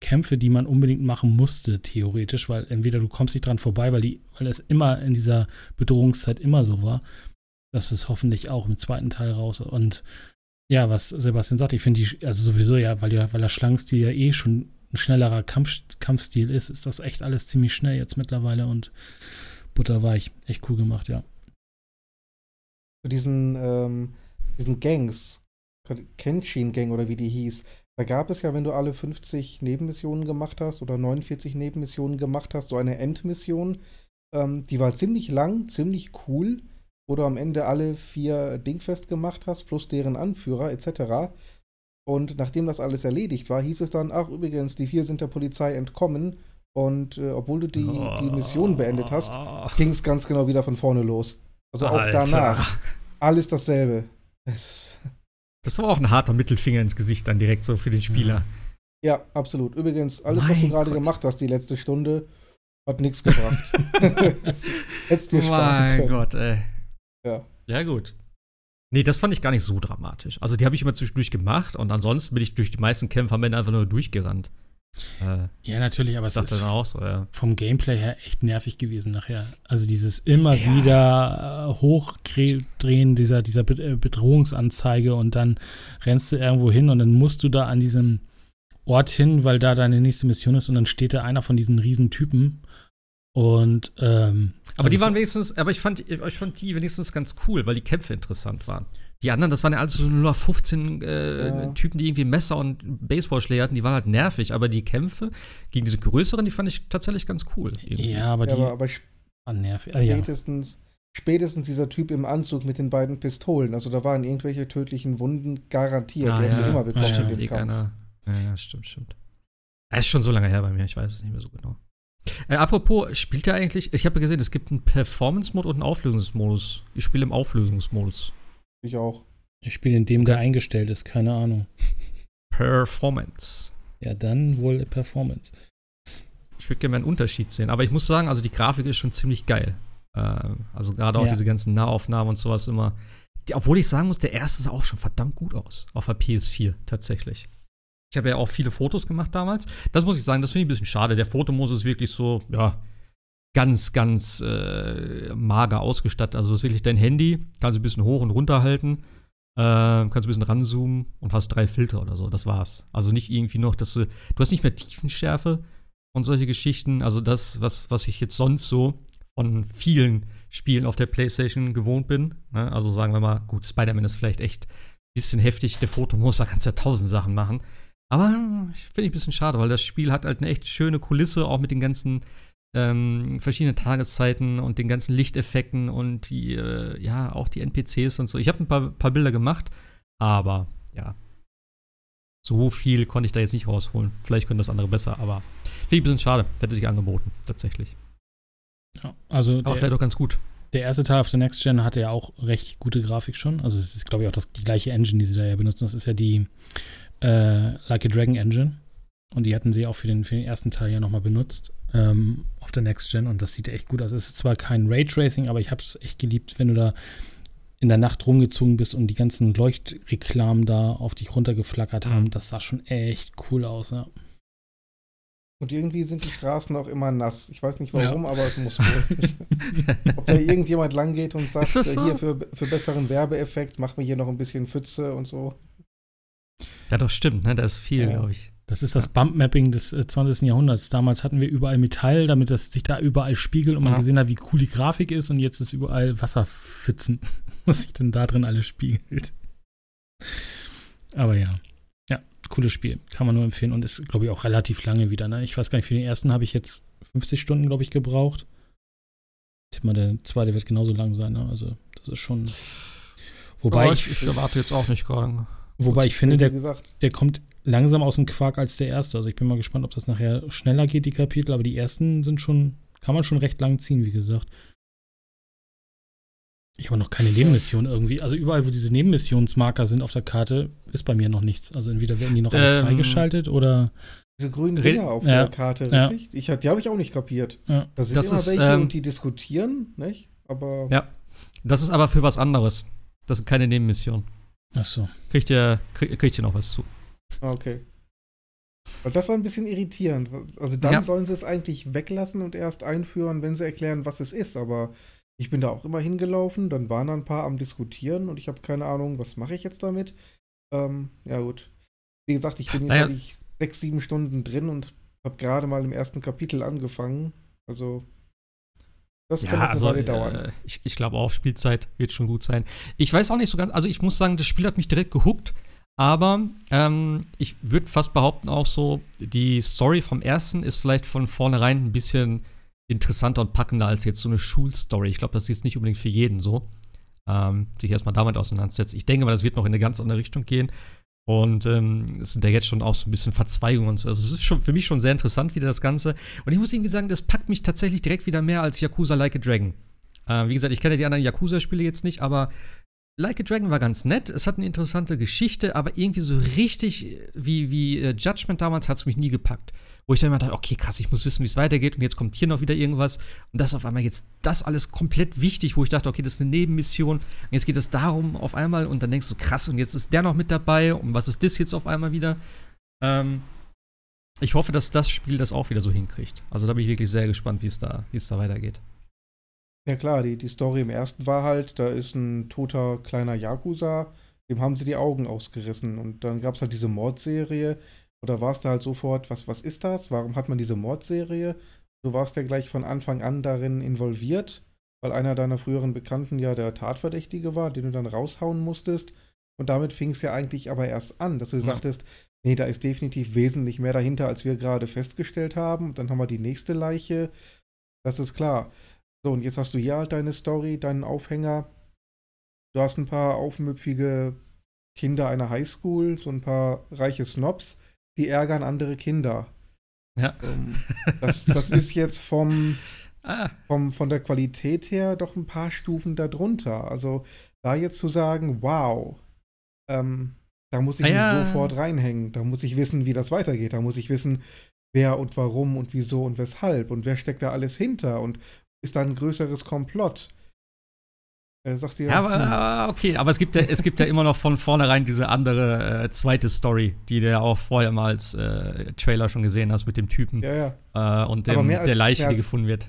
Kämpfe, die man unbedingt machen musste, theoretisch, weil entweder du kommst nicht dran vorbei, weil, die, weil es immer in dieser Bedrohungszeit immer so war. Das ist hoffentlich auch im zweiten Teil raus. Und ja, was Sebastian sagt, ich finde die, also sowieso ja, weil, der, weil der Schlangenstil ja eh schon ein schnellerer Kampf, Kampfstil ist, ist das echt alles ziemlich schnell jetzt mittlerweile und butterweich. Echt cool gemacht, ja. Zu diesen, ähm, diesen Gangs, Kenshin-Gang oder wie die hieß, da gab es ja, wenn du alle 50 Nebenmissionen gemacht hast oder 49 Nebenmissionen gemacht hast, so eine Endmission. Ähm, die war ziemlich lang, ziemlich cool, wo du am Ende alle vier Dingfest gemacht hast, plus deren Anführer etc. Und nachdem das alles erledigt war, hieß es dann, ach übrigens, die vier sind der Polizei entkommen. Und äh, obwohl du die, die Mission beendet hast, ging es ganz genau wieder von vorne los. Also auch Alter. danach. Alles dasselbe. Es das war auch ein harter Mittelfinger ins Gesicht dann direkt so für den Spieler. Ja, absolut. Übrigens, alles, mein was du gerade gemacht hast, die letzte Stunde, hat nichts gebracht. *laughs* Hättest dir Mein Gott, ey. Ja. Ja, gut. Nee, das fand ich gar nicht so dramatisch. Also, die habe ich immer zwischendurch gemacht und ansonsten bin ich durch die meisten Kämpfe am Ende einfach nur durchgerannt. Äh, ja, natürlich, aber es ist auch so, ja. vom Gameplay her echt nervig gewesen nachher. Also dieses immer ja. wieder äh, hochdrehen dieser, dieser äh, Bedrohungsanzeige und dann rennst du irgendwo hin und dann musst du da an diesem Ort hin, weil da deine nächste Mission ist und dann steht da einer von diesen riesen Typen und ähm, aber also die waren wenigstens, aber ich fand, ich fand die wenigstens ganz cool, weil die Kämpfe interessant waren. Die anderen, das waren ja alles so nur 15 äh, ja. Typen, die irgendwie Messer und Baseballschläger hatten, die waren halt nervig. Aber die Kämpfe gegen diese größeren, die fand ich tatsächlich ganz cool. Irgendwie. Ja, aber die ja, aber, aber waren nervig. Ah, spätestens, ja. spätestens dieser Typ im Anzug mit den beiden Pistolen. Also da waren irgendwelche tödlichen Wunden garantiert. Ah, die hast du immer bekommen stimmt, in dem Kampf. Einer. Ja, ja, stimmt, stimmt. Es ist schon so lange her bei mir, ich weiß es nicht mehr so genau. Äh, apropos, spielt er eigentlich? Ich habe ja gesehen, es gibt einen Performance-Mode und einen Auflösungsmodus. Ich spiele im Auflösungsmodus. Ich auch. Ich spiele in dem, der eingestellt ist, keine Ahnung. Performance. Ja, dann wohl Performance. Ich würde gerne einen Unterschied sehen, aber ich muss sagen, also die Grafik ist schon ziemlich geil. Äh, also gerade auch ja. diese ganzen Nahaufnahmen und sowas immer. Die, obwohl ich sagen muss, der erste sah auch schon verdammt gut aus. Auf der PS4 tatsächlich. Ich habe ja auch viele Fotos gemacht damals. Das muss ich sagen, das finde ich ein bisschen schade. Der Fotomodus ist wirklich so, ja, ganz, ganz äh, mager ausgestattet. Also, das ist wirklich dein Handy, kannst du ein bisschen hoch und runter halten, äh, kannst ein bisschen ranzoomen und hast drei Filter oder so. Das war's. Also nicht irgendwie noch, dass du, du hast nicht mehr Tiefenschärfe und solche Geschichten. Also das, was, was ich jetzt sonst so von vielen Spielen auf der PlayStation gewohnt bin. Ne? Also sagen wir mal, gut, Spider-Man ist vielleicht echt ein bisschen heftig, der Fotomodus, da kannst du ja tausend Sachen machen. Aber finde ich ein bisschen schade, weil das Spiel hat halt eine echt schöne Kulisse, auch mit den ganzen ähm, verschiedenen Tageszeiten und den ganzen Lichteffekten und die, äh, ja, auch die NPCs und so. Ich habe ein paar, paar Bilder gemacht, aber ja, so viel konnte ich da jetzt nicht rausholen. Vielleicht können das andere besser, aber finde ich ein bisschen schade. Hätte sich angeboten, tatsächlich. Ja, also aber vielleicht auch ganz gut. Der erste Teil auf der Next Gen hatte ja auch recht gute Grafik schon. Also es ist, glaube ich, auch das, die gleiche Engine, die sie da ja benutzen. Das ist ja die äh, Like a Dragon Engine. Und die hatten sie auch für den, für den ersten Teil ja nochmal benutzt ähm, auf der Next Gen. Und das sieht echt gut aus. Es ist zwar kein Raytracing, aber ich habe es echt geliebt, wenn du da in der Nacht rumgezogen bist und die ganzen Leuchtreklamen da auf dich runtergeflackert haben. Mhm. Das sah schon echt cool aus, ja. Und irgendwie sind die Straßen auch immer nass. Ich weiß nicht warum, ja. aber es muss wohl. *laughs* Ob da irgendjemand langgeht und sagt, äh, so? hier für, für besseren Werbeeffekt, mach mir hier noch ein bisschen Pfütze und so. Ja, doch, stimmt, ne? Da ist viel, ja. glaube ich. Das ist das Bump-Mapping des äh, 20. Jahrhunderts. Damals hatten wir überall Metall, damit das sich da überall spiegelt und man ja. gesehen hat, wie cool die Grafik ist. Und jetzt ist überall Wasserpfützen, *laughs* was sich dann da drin alles spiegelt. Aber ja cooles Spiel. Kann man nur empfehlen und ist, glaube ich, auch relativ lange wieder. Ne? Ich weiß gar nicht, für den ersten habe ich jetzt 50 Stunden, glaube ich, gebraucht. Ich tippe mal, der zweite wird genauso lang sein. Ne? Also, das ist schon. Wobei ja, ich, ich, erwarte jetzt auch nicht gerade. Wobei ich finde, der, der kommt langsam aus dem Quark als der erste. Also ich bin mal gespannt, ob das nachher schneller geht, die Kapitel, aber die ersten sind schon, kann man schon recht lang ziehen, wie gesagt. Ich habe noch keine Nebenmission irgendwie. Also überall, wo diese Nebenmissionsmarker sind auf der Karte, ist bei mir noch nichts. Also entweder werden die noch ähm, freigeschaltet oder. Diese grünen Dinger auf ja, der Karte, richtig? Ja. Ich, die habe ich auch nicht kapiert. Ja. Da sind das immer ist, welche ähm, und die diskutieren, nicht? Aber. Ja. Das ist aber für was anderes. Das sind keine Nebenmissionen. Ach so. Kriegt ihr, krieg, kriegt ihr noch was zu. Ah, okay. Und das war ein bisschen irritierend. Also dann ja. sollen sie es eigentlich weglassen und erst einführen, wenn sie erklären, was es ist. Aber ich bin da auch immer hingelaufen, dann waren da ein paar am Diskutieren und ich habe keine Ahnung, was mache ich jetzt damit. Ähm, ja, gut. Wie gesagt, ich bin naja. jetzt sechs, sieben Stunden drin und habe gerade mal im ersten Kapitel angefangen. Also, das ja, kann also, eine Weile dauern. Äh, ich, ich glaube auch, Spielzeit wird schon gut sein. Ich weiß auch nicht so ganz, also ich muss sagen, das Spiel hat mich direkt gehuckt. Aber ähm, ich würde fast behaupten auch so, die Story vom ersten ist vielleicht von vornherein ein bisschen interessanter und packender als jetzt so eine Schulstory. Ich glaube, das ist jetzt nicht unbedingt für jeden so, ähm, sich erstmal damit auseinandersetzen. Ich denke mal, das wird noch in eine ganz andere Richtung gehen. Und ähm, es sind ja jetzt schon auch so ein bisschen Verzweigungen und so. Also es ist schon für mich schon sehr interessant wieder das Ganze. Und ich muss irgendwie sagen, das packt mich tatsächlich direkt wieder mehr als Yakuza Like a Dragon. Äh, wie gesagt, ich kenne die anderen Yakuza-Spiele jetzt nicht, aber Like a Dragon war ganz nett. Es hat eine interessante Geschichte, aber irgendwie so richtig wie, wie uh, Judgment damals hat es mich nie gepackt wo ich dann immer dachte, okay, krass, ich muss wissen, wie es weitergeht und jetzt kommt hier noch wieder irgendwas und das auf einmal jetzt das alles komplett wichtig, wo ich dachte, okay, das ist eine Nebenmission und jetzt geht es darum auf einmal und dann denkst du, krass, und jetzt ist der noch mit dabei und was ist das jetzt auf einmal wieder? Ähm, ich hoffe, dass das Spiel das auch wieder so hinkriegt. Also da bin ich wirklich sehr gespannt, wie da, wie es da weitergeht. Ja klar, die, die Story im ersten war halt, da ist ein toter kleiner Yakuza, dem haben sie die Augen ausgerissen und dann gab es halt diese Mordserie, oder warst du halt sofort, was, was ist das? Warum hat man diese Mordserie? Du warst ja gleich von Anfang an darin involviert, weil einer deiner früheren Bekannten ja der Tatverdächtige war, den du dann raushauen musstest. Und damit fing es ja eigentlich aber erst an, dass du ja. sagtest, nee, da ist definitiv wesentlich mehr dahinter, als wir gerade festgestellt haben. Und dann haben wir die nächste Leiche. Das ist klar. So, und jetzt hast du hier halt deine Story, deinen Aufhänger. Du hast ein paar aufmüpfige Kinder einer Highschool, so ein paar reiche Snobs die ärgern andere Kinder. Ja. Ähm, *laughs* das, das ist jetzt vom, ah. vom, von der Qualität her doch ein paar Stufen darunter. Also da jetzt zu sagen, wow, ähm, da muss ich ah, ja. sofort reinhängen. Da muss ich wissen, wie das weitergeht. Da muss ich wissen, wer und warum und wieso und weshalb und wer steckt da alles hinter und ist da ein größeres Komplott. Äh, sagst du ja, ja aber, hm. okay, aber es gibt ja, es gibt ja immer noch von vornherein diese andere äh, zweite Story, die du ja auch vorher mal als äh, Trailer schon gesehen hast mit dem Typen ja, ja. Äh, und dem, der Leiche, die gefunden wird.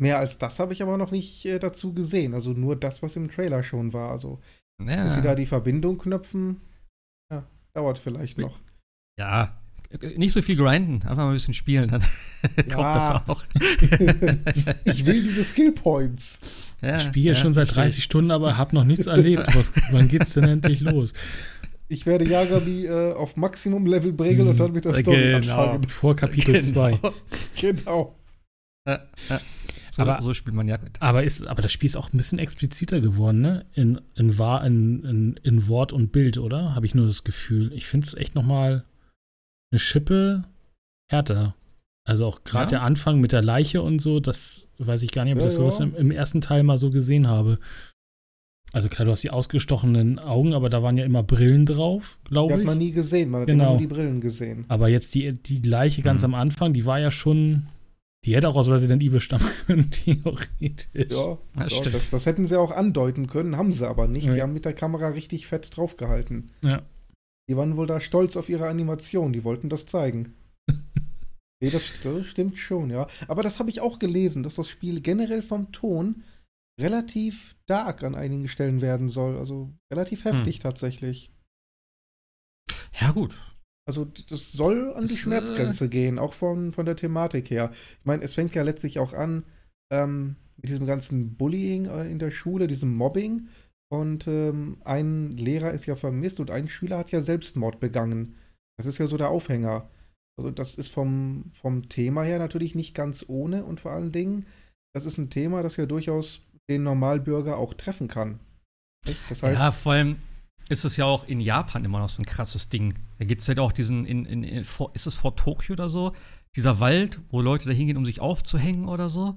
mehr als das habe ich aber noch nicht äh, dazu gesehen. Also nur das, was im Trailer schon war. Also, Ja. bis sie da die Verbindung knöpfen, ja, dauert vielleicht noch. Ja, nicht so viel grinden, einfach mal ein bisschen spielen, dann *laughs* kommt das auch. *laughs* ich will diese Skill Points. ja, Ich spiele ja, schon seit verstehe 30 Stunden, aber habe noch nichts erlebt. Was, wann geht's denn endlich los? Ich werde Yagami äh, auf Maximum-Level bringen und Mhm. dann mit der Story Genau. anfangen. *laughs* Vor Kapitel ich. 2. Genau. Ja, ja. So, Aber- so spielt man ja. Aber, ist, aber das Spiel ist auch ein bisschen expliziter geworden, ne? In, in, in, in, in Wort und Bild, oder? Habe ich nur das Gefühl. Ich finde es echt nochmal eine Schippe härter. Also auch gerade Ja? der Anfang mit der Leiche und so, das weiß ich gar nicht, ob ich Ja, das sowas ja. im, im ersten Teil mal so gesehen habe. Also klar, du hast die ausgestochenen Augen, aber da waren ja immer Brillen drauf, Die glaube hat ich. man nie gesehen, man hat Genau. immer nur die Brillen gesehen. Aber jetzt die, die Leiche ganz Mhm. am Anfang, die war ja schon. Die hätte auch aus Resident Evil stammen *laughs* können, theoretisch. Ja, Ja, ja stimmt. das, das hätten sie auch andeuten können, haben sie aber nicht. Nee. Die haben mit der Kamera richtig fett draufgehalten. Ja. Die waren wohl da stolz auf ihre Animation, die wollten das zeigen. *laughs* nee, das, das stimmt schon, ja. Aber das habe ich auch gelesen, dass das Spiel generell vom Ton relativ dark an einigen Stellen werden soll. Also relativ heftig tatsächlich. Ja, gut. Also das soll an die Das, äh, Schmerzgrenze gehen, auch von, von der Thematik her. Ich meine, es fängt ja letztlich auch an ähm, mit diesem ganzen Bullying äh, in der Schule, diesem Mobbing. Und ähm, ein Lehrer ist ja vermisst und ein Schüler hat ja Selbstmord begangen. Das ist ja so der Aufhänger. Also das ist vom, vom Thema her natürlich nicht ganz ohne und vor allen Dingen, das ist ein Thema, das ja durchaus den Normalbürger auch treffen kann. Das heißt, ja, vor allem ist es ja auch in Japan immer noch so ein krasses Ding. Da gibt es ja auch diesen, in, in, in, vor- ist es vor Tokio oder so? Dieser Wald, wo Leute da hingehen, um sich aufzuhängen oder so?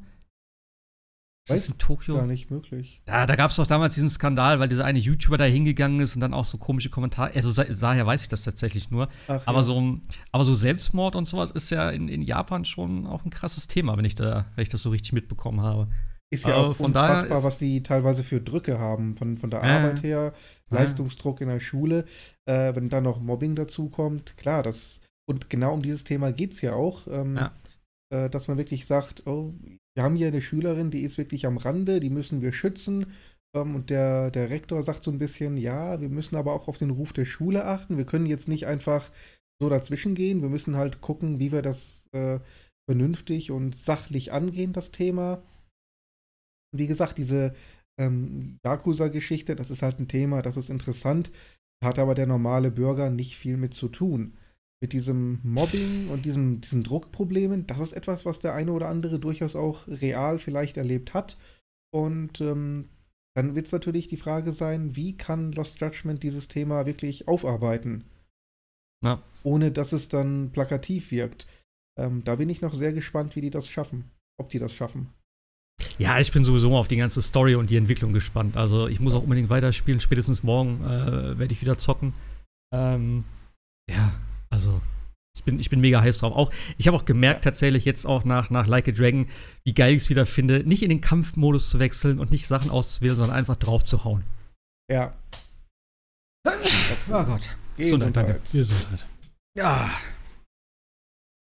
Ist Weiß das in Tokio? gar nicht möglich. Ja, da gab es doch damals diesen Skandal, weil dieser eine YouTuber da hingegangen ist und dann auch so komische Kommentare. Also daher weiß ich das tatsächlich nur. Ach, Aber ja. so, aber so Selbstmord und sowas ist ja in, in Japan schon auch ein krasses Thema, wenn ich da, wenn ich das so richtig mitbekommen habe. Ist ja Aber auch von daher unfassbar, was die teilweise für Drücke haben, von, von der Ja. Arbeit her. Leistungsdruck in der Schule, äh, wenn dann noch Mobbing dazu kommt, klar, das, und genau um dieses Thema geht es ja auch, ähm, Ja. äh, dass man wirklich sagt, oh, wir haben hier eine Schülerin, die ist wirklich am Rande, die müssen wir schützen, ähm, und der, der Rektor sagt so ein bisschen, ja, wir müssen aber auch auf den Ruf der Schule achten, wir können jetzt nicht einfach so dazwischen gehen, wir müssen halt gucken, wie wir das äh, vernünftig und sachlich angehen, das Thema. Und wie gesagt, diese ähm, Yakuza-Geschichte, das ist halt ein Thema, das ist interessant, hat aber der normale Bürger nicht viel mit zu tun. Mit diesem Mobbing und diesem, diesen Druckproblemen, das ist etwas, was der eine oder andere durchaus auch real vielleicht erlebt hat. Und ähm, dann wird es natürlich die Frage sein, wie kann Lost Judgment dieses Thema wirklich aufarbeiten? Ja. Ohne dass es dann plakativ wirkt. Ähm, da bin ich noch sehr gespannt, wie die das schaffen. Ob die das schaffen. Ja, ich bin sowieso auf die ganze Story und die Entwicklung gespannt. Also ich muss auch unbedingt weiterspielen. Spätestens morgen äh, werde ich wieder zocken. Ähm, ja, also ich bin, ich bin mega heiß drauf. Auch, ich habe auch gemerkt tatsächlich jetzt auch nach, nach Like a Dragon, wie geil ich es wieder finde, nicht in den Kampfmodus zu wechseln und nicht Sachen auszuwählen, sondern einfach drauf zu hauen. Ja. Oh Gott. Gesundheit, danke. Gesundheit. Ja.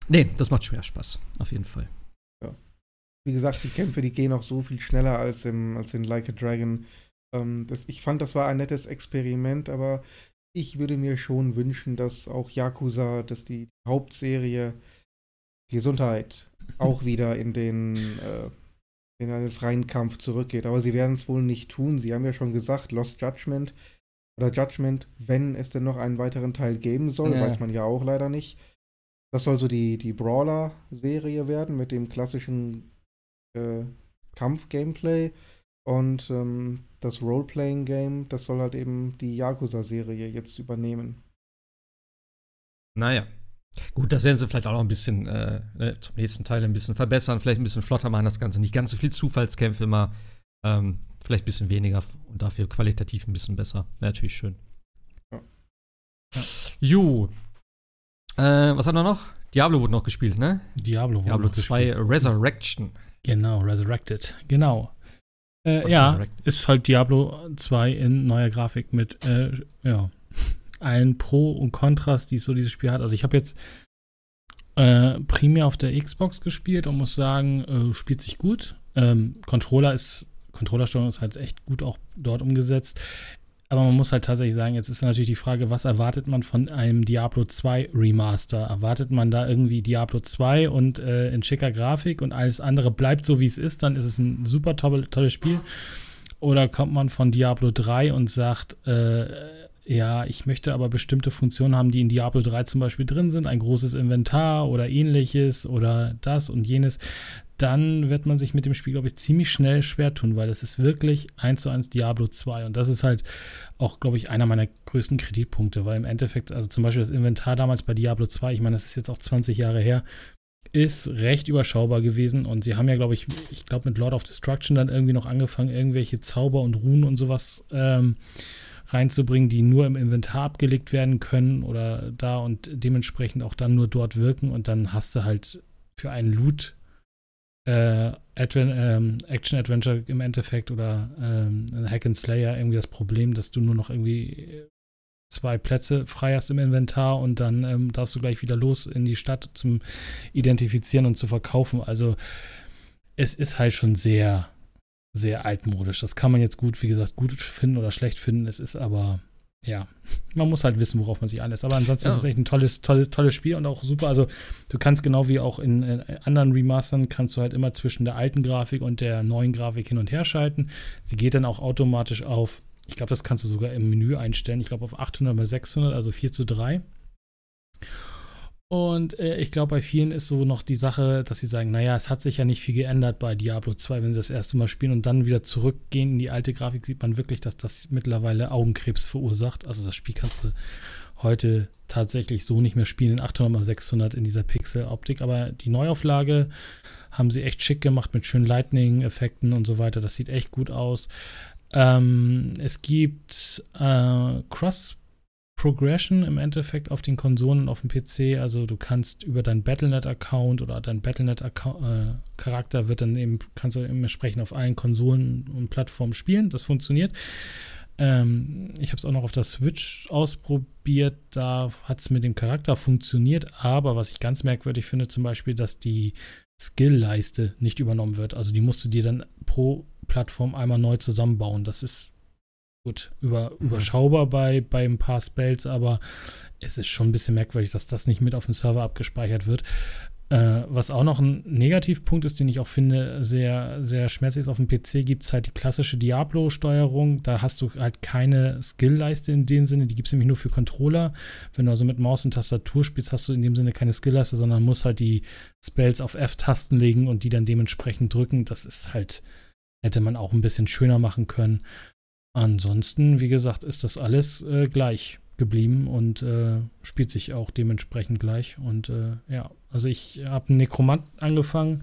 Nee, das macht schon wieder Spaß. Auf jeden Fall. Wie gesagt, die Kämpfe, die gehen auch so viel schneller als, im, als in Like a Dragon. Ähm, das, ich fand, das war ein nettes Experiment, aber ich würde mir schon wünschen, dass auch Yakuza, dass die Hauptserie Gesundheit *laughs* auch wieder in den, äh, in einen freien Kampf zurückgeht. Aber sie werden es wohl nicht tun. Sie haben ja schon gesagt, Lost Judgment oder Judgment, wenn es denn noch einen weiteren Teil geben soll, Ja. weiß man ja auch leider nicht. Das soll so die, die Brawler-Serie werden mit dem klassischen äh, Kampf-Gameplay. Und ähm, das Role-Playing-Game, das soll halt eben die Yakuza-Serie jetzt übernehmen. Naja. Gut, das werden sie vielleicht auch noch ein bisschen äh, ne, zum nächsten Teil ein bisschen verbessern, vielleicht ein bisschen flotter machen, das Ganze. Nicht ganz so viel Zufallskämpfe immer. Ähm, vielleicht ein bisschen weniger und dafür qualitativ ein bisschen besser. Wäre natürlich schön. Ja. Ja. Jo. Äh, was haben wir noch? Diablo wurde noch gespielt, ne? Diablo, wurde Diablo noch 2 gespielt. Resurrection. Genau, Resurrected. Genau. Äh, ja, ist halt Diablo 2 in neuer Grafik mit, äh, ja, allen Pro und Kontras, die so dieses Spiel hat. Also ich habe jetzt äh, primär auf der Xbox gespielt und muss sagen, äh, spielt sich gut. Ähm, Controller ist, Controllersteuerung ist halt echt gut auch dort umgesetzt. Aber man muss halt tatsächlich sagen, jetzt ist natürlich die Frage, was erwartet man von einem Diablo 2 Remaster? Erwartet man da irgendwie Diablo 2 und äh, in schicker Grafik und alles andere bleibt so, wie es ist, dann ist es ein super toll, tolles Spiel. Oder kommt man von Diablo 3 und sagt, äh, ja, ich möchte aber bestimmte Funktionen haben, die in Diablo 3 zum Beispiel drin sind, ein großes Inventar oder ähnliches oder das und jenes, dann wird man sich mit dem Spiel, glaube ich, ziemlich schnell schwer tun, weil es ist wirklich eins zu eins Diablo 2 und das ist halt auch, glaube ich, einer meiner größten Kritikpunkte, weil im Endeffekt, also zum Beispiel das Inventar damals bei Diablo 2, ich meine, das ist jetzt auch 20 Jahre her, ist recht überschaubar gewesen. Und sie haben ja, glaube ich, ich glaube mit Lord of Destruction dann irgendwie noch angefangen, irgendwelche Zauber und Runen und sowas ähm, reinzubringen, die nur im Inventar abgelegt werden können oder da und dementsprechend auch dann nur dort wirken. Und dann hast du halt für einen Loot äh, Adven ähm, Action Adventure im Endeffekt oder ähm, Hack and Slayer irgendwie das Problem, dass du nur noch irgendwie zwei Plätze frei hast im Inventar und dann ähm, darfst du gleich wieder los in die Stadt zum Identifizieren und zu verkaufen. Also es ist halt schon sehr sehr altmodisch. Das kann man jetzt gut, wie gesagt, gut finden oder schlecht finden. Es ist aber, ja, man muss halt wissen, worauf man sich einlässt. Aber ansonsten ja. ist es echt ein tolles, tolles, tolles Spiel und auch super. Also du kannst genau wie auch in, in, anderen Remastern, kannst du halt immer zwischen der alten Grafik und der neuen Grafik hin und her schalten. Sie geht dann auch automatisch auf, ich glaube, das kannst du sogar im Menü einstellen. Ich glaube auf 800 mal 600, also 4 zu 3. Und äh, ich glaube, bei vielen ist so noch die Sache, dass sie sagen, naja, es hat sich ja nicht viel geändert bei Diablo 2, wenn sie das erste Mal spielen und dann wieder zurückgehen in die alte Grafik, sieht man wirklich, dass das mittlerweile Augenkrebs verursacht. Also das Spiel kannst du heute tatsächlich so nicht mehr spielen in 800 x 600 in dieser Pixel-Optik. Aber die Neuauflage haben sie echt schick gemacht mit schönen Lightning-Effekten und so weiter. Das sieht echt gut aus. Ähm, es gibt äh, Cross- Progression im Endeffekt auf den Konsolen und auf dem PC. Also du kannst über deinen Battlenet-Account oder dein Battlenet-Charakter äh, wird dann eben, kannst du entsprechend auf allen Konsolen und Plattformen spielen. Das funktioniert. Ähm, ich habe es auch noch auf der Switch ausprobiert. Da hat es mit dem Charakter funktioniert. Aber was ich ganz merkwürdig finde, zum Beispiel, dass die Skill-Leiste nicht übernommen wird. Also die musst du dir dann pro Plattform einmal neu zusammenbauen. Das ist gut, über, mhm. überschaubar bei, bei ein paar Spells, aber es ist schon ein bisschen merkwürdig, dass das nicht mit auf dem Server abgespeichert wird. Äh, was auch noch ein Negativpunkt ist, den ich auch finde, sehr, sehr schmerzlich ist, auf dem PC gibt es halt die klassische Diablo-Steuerung. Da hast du halt keine Skill-Leiste in dem Sinne, die gibt es nämlich nur für Controller. Wenn du also mit Maus und Tastatur spielst, hast du in dem Sinne keine Skill-Leiste, sondern musst halt die Spells auf F-Tasten legen und die dann dementsprechend drücken. Das ist halt, hätte man auch ein bisschen schöner machen können. Ansonsten, wie gesagt, ist das alles äh, gleich geblieben und äh, spielt sich auch dementsprechend gleich. Und äh, ja, also ich habe einen Nekromant angefangen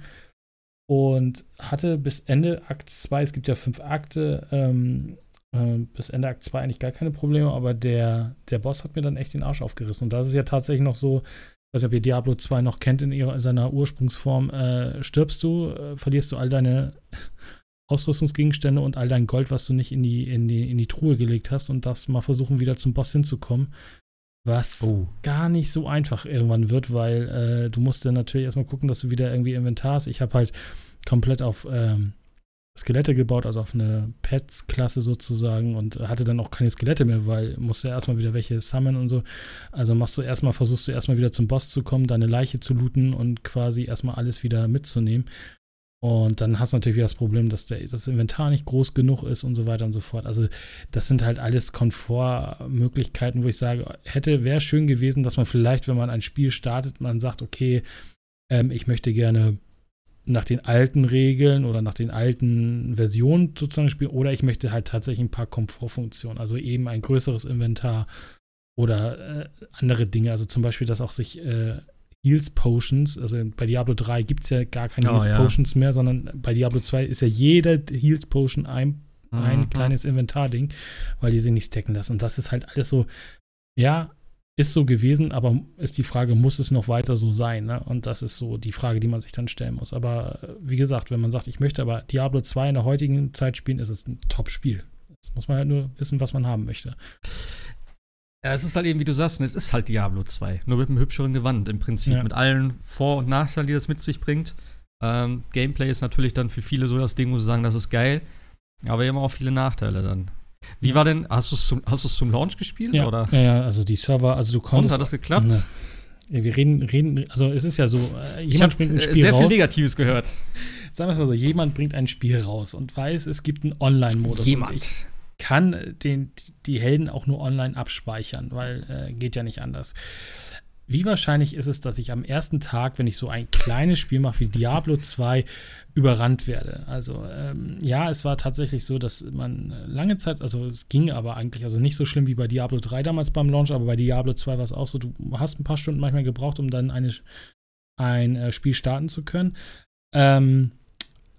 und hatte bis Ende Akt 2, es gibt ja fünf Akte, ähm, äh, bis Ende Akt 2 eigentlich gar keine Probleme, aber der, der Boss hat mir dann echt den Arsch aufgerissen. Und das ist ja tatsächlich noch so, ich weiß nicht, ob ihr Diablo 2 noch kennt in ihrer, seiner Ursprungsform, äh, stirbst du, äh, verlierst du all deine Ausrüstungsgegenstände und all dein Gold, was du nicht in die, in die, in die Truhe gelegt hast und darfst mal versuchen, wieder zum Boss hinzukommen. Was oh. gar nicht so einfach irgendwann wird, weil äh, du musst dann natürlich erstmal gucken, dass du wieder irgendwie Inventar hast. Ich habe halt komplett auf ähm, Skelette gebaut, also auf eine Pets-Klasse sozusagen und hatte dann auch keine Skelette mehr, weil musst du erstmal wieder welche sammeln und so. Also machst du erstmal, versuchst du erstmal wieder zum Boss zu kommen, deine Leiche zu looten und quasi erstmal alles wieder mitzunehmen. Und dann hast du natürlich wieder das Problem, dass der, das Inventar nicht groß genug ist und so weiter und so fort. Also, das sind halt alles Komfortmöglichkeiten, wo ich sage, hätte, wäre schön gewesen, dass man vielleicht, wenn man ein Spiel startet, man sagt, okay, ähm, ich möchte gerne nach den alten Regeln oder nach den alten Versionen sozusagen spielen, oder ich möchte halt tatsächlich ein paar Komfortfunktionen, also eben ein größeres Inventar oder äh, andere Dinge. Also zum Beispiel, dass auch sich äh, Heals Potions. Also bei Diablo 3 gibt es ja gar keine oh, Heals ja. Potions mehr, sondern bei Diablo 2 ist ja jede Heals Potion ein, ein mhm. kleines Inventarding, weil die sie nicht stacken lassen. Und das ist halt alles so, ja, ist so gewesen, aber ist die Frage, muss es noch weiter so sein? Ne? Und das ist so die Frage, die man sich dann stellen muss. Aber äh, wie gesagt, wenn man sagt, ich möchte aber Diablo 2 in der heutigen Zeit spielen, ist es ein Top-Spiel. Jetzt muss man halt nur wissen, was man haben möchte. Ja, es ist halt eben, wie du sagst, es ist halt Diablo 2. Nur mit einem hübscheren Gewand im Prinzip. Ja. Mit allen Vor- und Nachteilen, die das mit sich bringt. Ähm, Gameplay ist natürlich dann für viele so das Ding, wo sie sagen, das ist geil. Aber immer auch viele Nachteile dann. Wie Ja. war denn, hast du es zum, hast du's zum Launch gespielt? Ja, oder? ja, ja, also die Server, also du Und konntest. hat das geklappt? Ne. Ja, wir reden, reden, also es ist ja so, äh, Ich jemand bringt ein Spiel sehr viel raus. Negatives gehört. Sagen wir es mal so, jemand bringt ein Spiel raus und weiß, es gibt einen Online-Modus. Und ich kann den, die Helden auch nur online abspeichern, weil äh, geht ja nicht anders. Wie wahrscheinlich ist es, dass ich am ersten Tag, wenn ich so ein kleines Spiel mache wie Diablo 2, überrannt werde? Also ähm, ja, es war tatsächlich so, dass man äh, lange Zeit, also es ging aber eigentlich, also nicht so schlimm wie bei Diablo 3 damals beim Launch, aber bei Diablo 2 war es auch so, du hast ein paar Stunden manchmal gebraucht, um dann eine, ein äh, Spiel starten zu können. Ähm,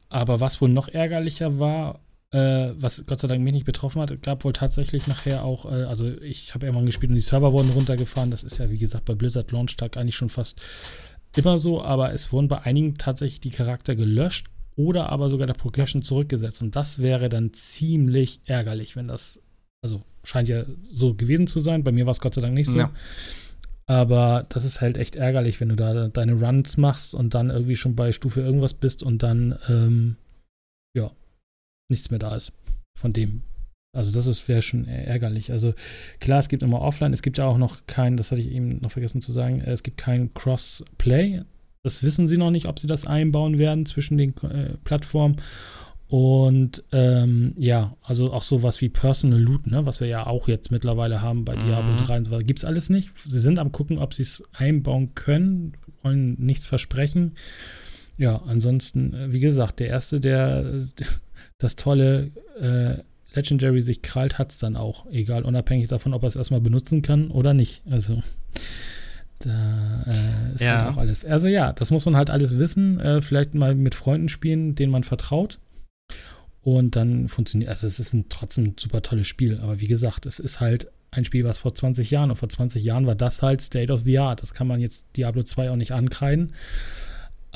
aber was wohl noch ärgerlicher war, äh, was Gott sei Dank mich nicht betroffen hat, gab wohl tatsächlich nachher auch, äh, also ich habe irgendwann gespielt und die Server wurden runtergefahren. Das ist ja, wie gesagt, bei Blizzard Launch Tag eigentlich schon fast immer so, aber es wurden bei einigen tatsächlich die Charakter gelöscht oder aber sogar der Progression zurückgesetzt. Und das wäre dann ziemlich ärgerlich, wenn das, also scheint ja so gewesen zu sein. Bei mir war es Gott sei Dank nicht so. Ja. Aber das ist halt echt ärgerlich, wenn du da deine Runs machst und dann irgendwie schon bei Stufe irgendwas bist und dann, ähm, ja, nichts mehr da ist von dem. Also das ist wäre schon ärgerlich. Also klar, es gibt immer Offline, es gibt ja auch noch kein, das hatte ich eben noch vergessen zu sagen, äh, es gibt kein Crossplay. Das wissen sie noch nicht, ob sie das einbauen werden zwischen den äh, Plattformen. Und ähm, ja, also auch sowas wie Personal Loot, ne, was wir ja auch jetzt mittlerweile haben bei Diablo Mhm. 3 und so weiter, gibt es alles nicht. Sie sind am gucken, ob sie es einbauen können, wollen nichts versprechen. Ja, ansonsten, äh, wie gesagt, der Erste, der das tolle äh, Legendary sich krallt, hat es dann auch. Egal, unabhängig davon, ob er es erstmal benutzen kann oder nicht. Also, da äh, ist Ja. halt auch alles. Also ja, das muss man halt alles wissen. Äh, vielleicht mal mit Freunden spielen, denen man vertraut. Und dann funktioniert, also es ist ein trotzdem ein super tolles Spiel. Aber wie gesagt, es ist halt ein Spiel, was vor 20 Jahren und vor 20 Jahren war das halt State of the Art. Das kann man jetzt Diablo 2 auch nicht ankreiden.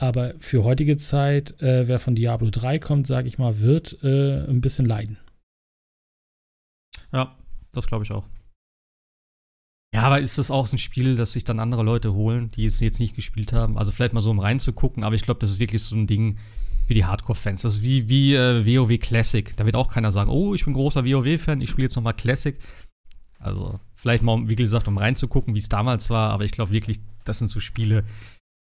Aber für heutige Zeit, äh, wer von Diablo 3 kommt, sage ich mal, wird äh, ein bisschen leiden. Ja, das glaube ich auch. Ja, aber ist das auch so ein Spiel, das sich dann andere Leute holen, die es jetzt nicht gespielt haben? Also vielleicht mal so um reinzugucken, aber ich glaube, das ist wirklich so ein Ding für die Hardcore-Fans. Das ist wie, wie äh, WoW Classic. Da wird auch keiner sagen, oh, ich bin großer WoW-Fan, ich spiele jetzt nochmal Classic. Also vielleicht mal, wie gesagt, um reinzugucken, wie es damals war, aber ich glaube wirklich, das sind so Spiele,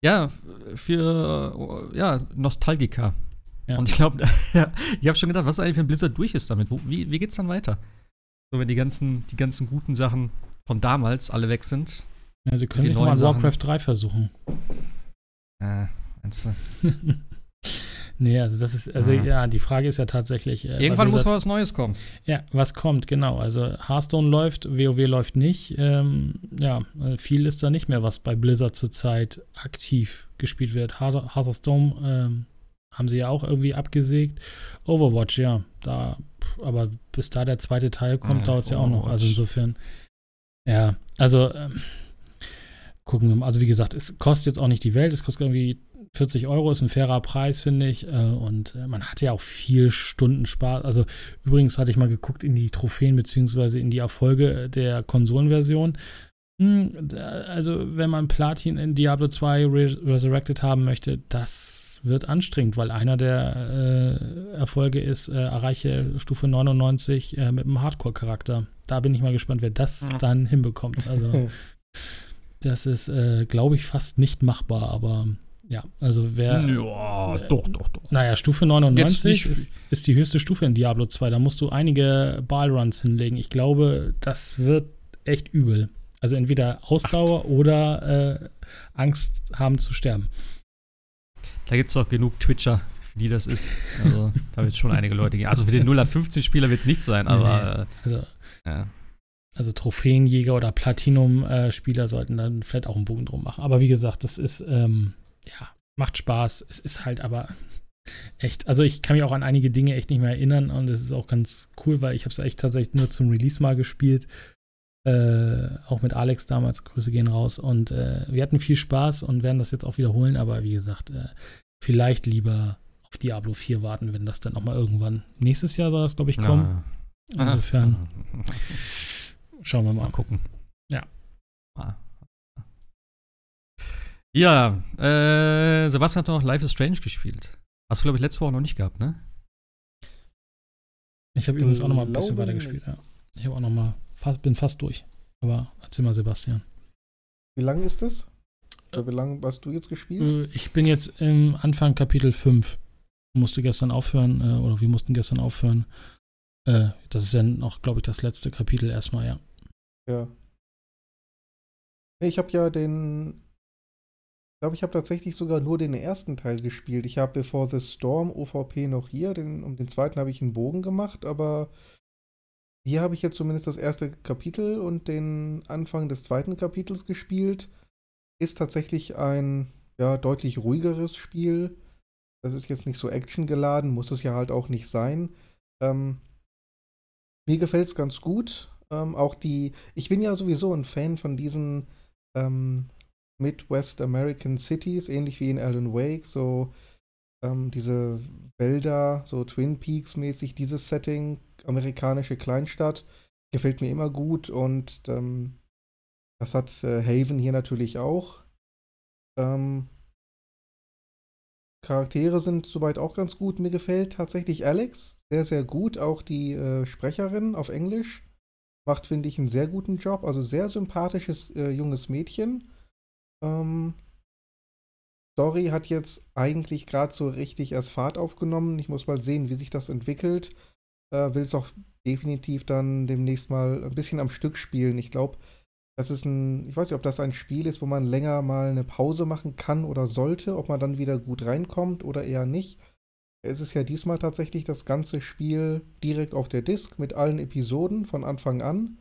ja, für äh, ja, Nostalgiker. Ja. Und ich glaube, *laughs* ja, ich habe schon gedacht, was eigentlich, wenn Blizzard durch ist damit? Wo, wie, wie geht's dann weiter? So, wenn die ganzen, die ganzen guten Sachen von damals alle weg sind. Ja, sie können sich Sachen. Warcraft 3 versuchen. Äh, meinst du? *laughs* nee, also das ist, also Ja. ja, die Frage ist ja tatsächlich. äh, Irgendwann muss mal was Neues kommen. Ja, was kommt, genau. Also Hearthstone läuft, WoW läuft nicht. Ähm, ja, äh, viel ist da nicht mehr, was bei Blizzard zurzeit aktiv gespielt wird. Hearth- Hearthstone ähm, haben sie ja auch irgendwie abgesägt. Overwatch, ja, da, aber bis da der zweite Teil kommt, Ja, dauert es ja auch noch. Also insofern, ja, also ähm, gucken wir mal. Also wie gesagt, es kostet jetzt auch nicht die Welt, es kostet irgendwie 40 Euro, ist ein fairer Preis, finde ich. Äh, Und äh, man hat ja auch viel Stunden Spaß. Also übrigens hatte ich mal geguckt in die Trophäen beziehungsweise in die Erfolge der Konsolenversion. Hm, Also wenn man Platin in Diablo 2 Re Resurrected haben möchte, das wird anstrengend, weil einer der äh, Erfolge ist, äh, erreiche Stufe 99 äh, mit einem Hardcore-Charakter. Da bin ich mal gespannt, wer das Ja. dann hinbekommt. Also *laughs* das ist, äh, glaube ich, fast nicht machbar, aber ja, also wer. Ja, äh, doch, doch, doch. Naja, Stufe 99 nicht- ist, ist die höchste Stufe in Diablo 2. Da musst du einige Ballruns hinlegen. Ich glaube, das wird echt übel. Also entweder Ausdauer oder äh, Angst haben zu sterben. Da gibt es doch genug Twitcher, für die das ist. Also, da wird schon einige Leute gehen. Also für den 0-15-Spieler wird es nicht sein, Nee, aber Also, äh, ja. also Trophäenjäger oder Platinum-Spieler sollten dann vielleicht auch einen Bogen drum machen. Aber wie gesagt, das ist, ähm, ja, macht Spaß. Es ist halt aber echt, also ich kann mich auch an einige Dinge echt nicht mehr erinnern und es ist auch ganz cool, weil ich habe es echt tatsächlich nur zum Release mal gespielt. Äh, auch mit Alex damals, Grüße gehen raus. Und äh, wir hatten viel Spaß und werden das jetzt auch wiederholen, aber wie gesagt, äh, vielleicht lieber auf Diablo 4 warten, wenn das dann nochmal irgendwann. Nächstes Jahr soll das, glaube ich, kommen. Ja. Insofern *laughs* schauen wir mal. Mal gucken. Ja. Ah. Ja, äh, Sebastian hat noch Life is Strange gespielt. Hast du, glaube ich, letzte Woche noch nicht gehabt, ne? Ich habe übrigens auch noch mal ein bisschen Glaube weitergespielt, ja. Ich habe auch noch mal, fast, bin fast durch. Aber erzähl mal, Sebastian. Wie lang ist das? Oder wie lange hast du jetzt gespielt? Äh, Ich bin jetzt im Anfang Kapitel 5. Musste gestern aufhören, äh, oder wir mussten gestern aufhören. Äh, das ist ja noch, glaube ich, das letzte Kapitel erstmal, ja. Ja. Ich habe ja den. Ich glaube, ich habe tatsächlich sogar nur den ersten Teil gespielt. Ich habe Before the Storm OVP noch hier. Den, um den zweiten habe ich einen Bogen gemacht, aber hier habe ich jetzt zumindest das erste Kapitel und den Anfang des zweiten Kapitels gespielt. Ist tatsächlich ein ja, deutlich ruhigeres Spiel. Das ist jetzt nicht so actiongeladen, muss es ja halt auch nicht sein. Ähm, mir gefällt es ganz gut. Ähm, auch die, ich bin ja sowieso ein Fan von diesen ähm, Midwest American Cities, ähnlich wie in Alan Wake, so ähm, diese Wälder, so Twin Peaks mäßig, dieses Setting, amerikanische Kleinstadt, gefällt mir immer gut und ähm, das hat äh, Haven hier natürlich auch. Ähm, Charaktere sind soweit auch ganz gut. Mir gefällt tatsächlich Alex sehr, sehr gut. Auch die äh, Sprecherin auf Englisch macht, finde ich, einen sehr guten Job. Also sehr sympathisches äh, junges Mädchen. Ähm, Story hat jetzt eigentlich gerade so richtig erst Fahrt aufgenommen. Ich muss mal sehen, wie sich das entwickelt. Äh, Will es auch definitiv dann demnächst mal ein bisschen am Stück spielen. Ich glaube, das ist ein, ich weiß nicht, ob das ein Spiel ist, wo man länger mal eine Pause machen kann oder sollte, ob man dann wieder gut reinkommt oder eher nicht. Es ist ja diesmal tatsächlich das ganze Spiel direkt auf der Disk mit allen Episoden von Anfang an.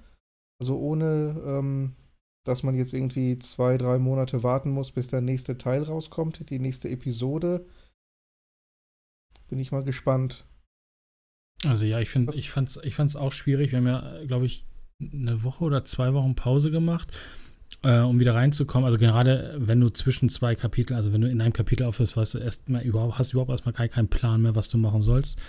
Also ohne, ähm, dass man jetzt irgendwie zwei, drei Monate warten muss, bis der nächste Teil rauskommt, die nächste Episode. Bin ich mal gespannt. Also ja, ich finde, ich fand's, ich fand's auch schwierig. Wir haben ja, glaube ich, eine Woche oder zwei Wochen Pause gemacht, äh, um wieder reinzukommen. Also gerade wenn du zwischen zwei Kapiteln, also wenn du in einem Kapitel aufhörst, weißt du erstmal überhaupt, hast du überhaupt erstmal gar keinen Plan mehr, was du machen sollst.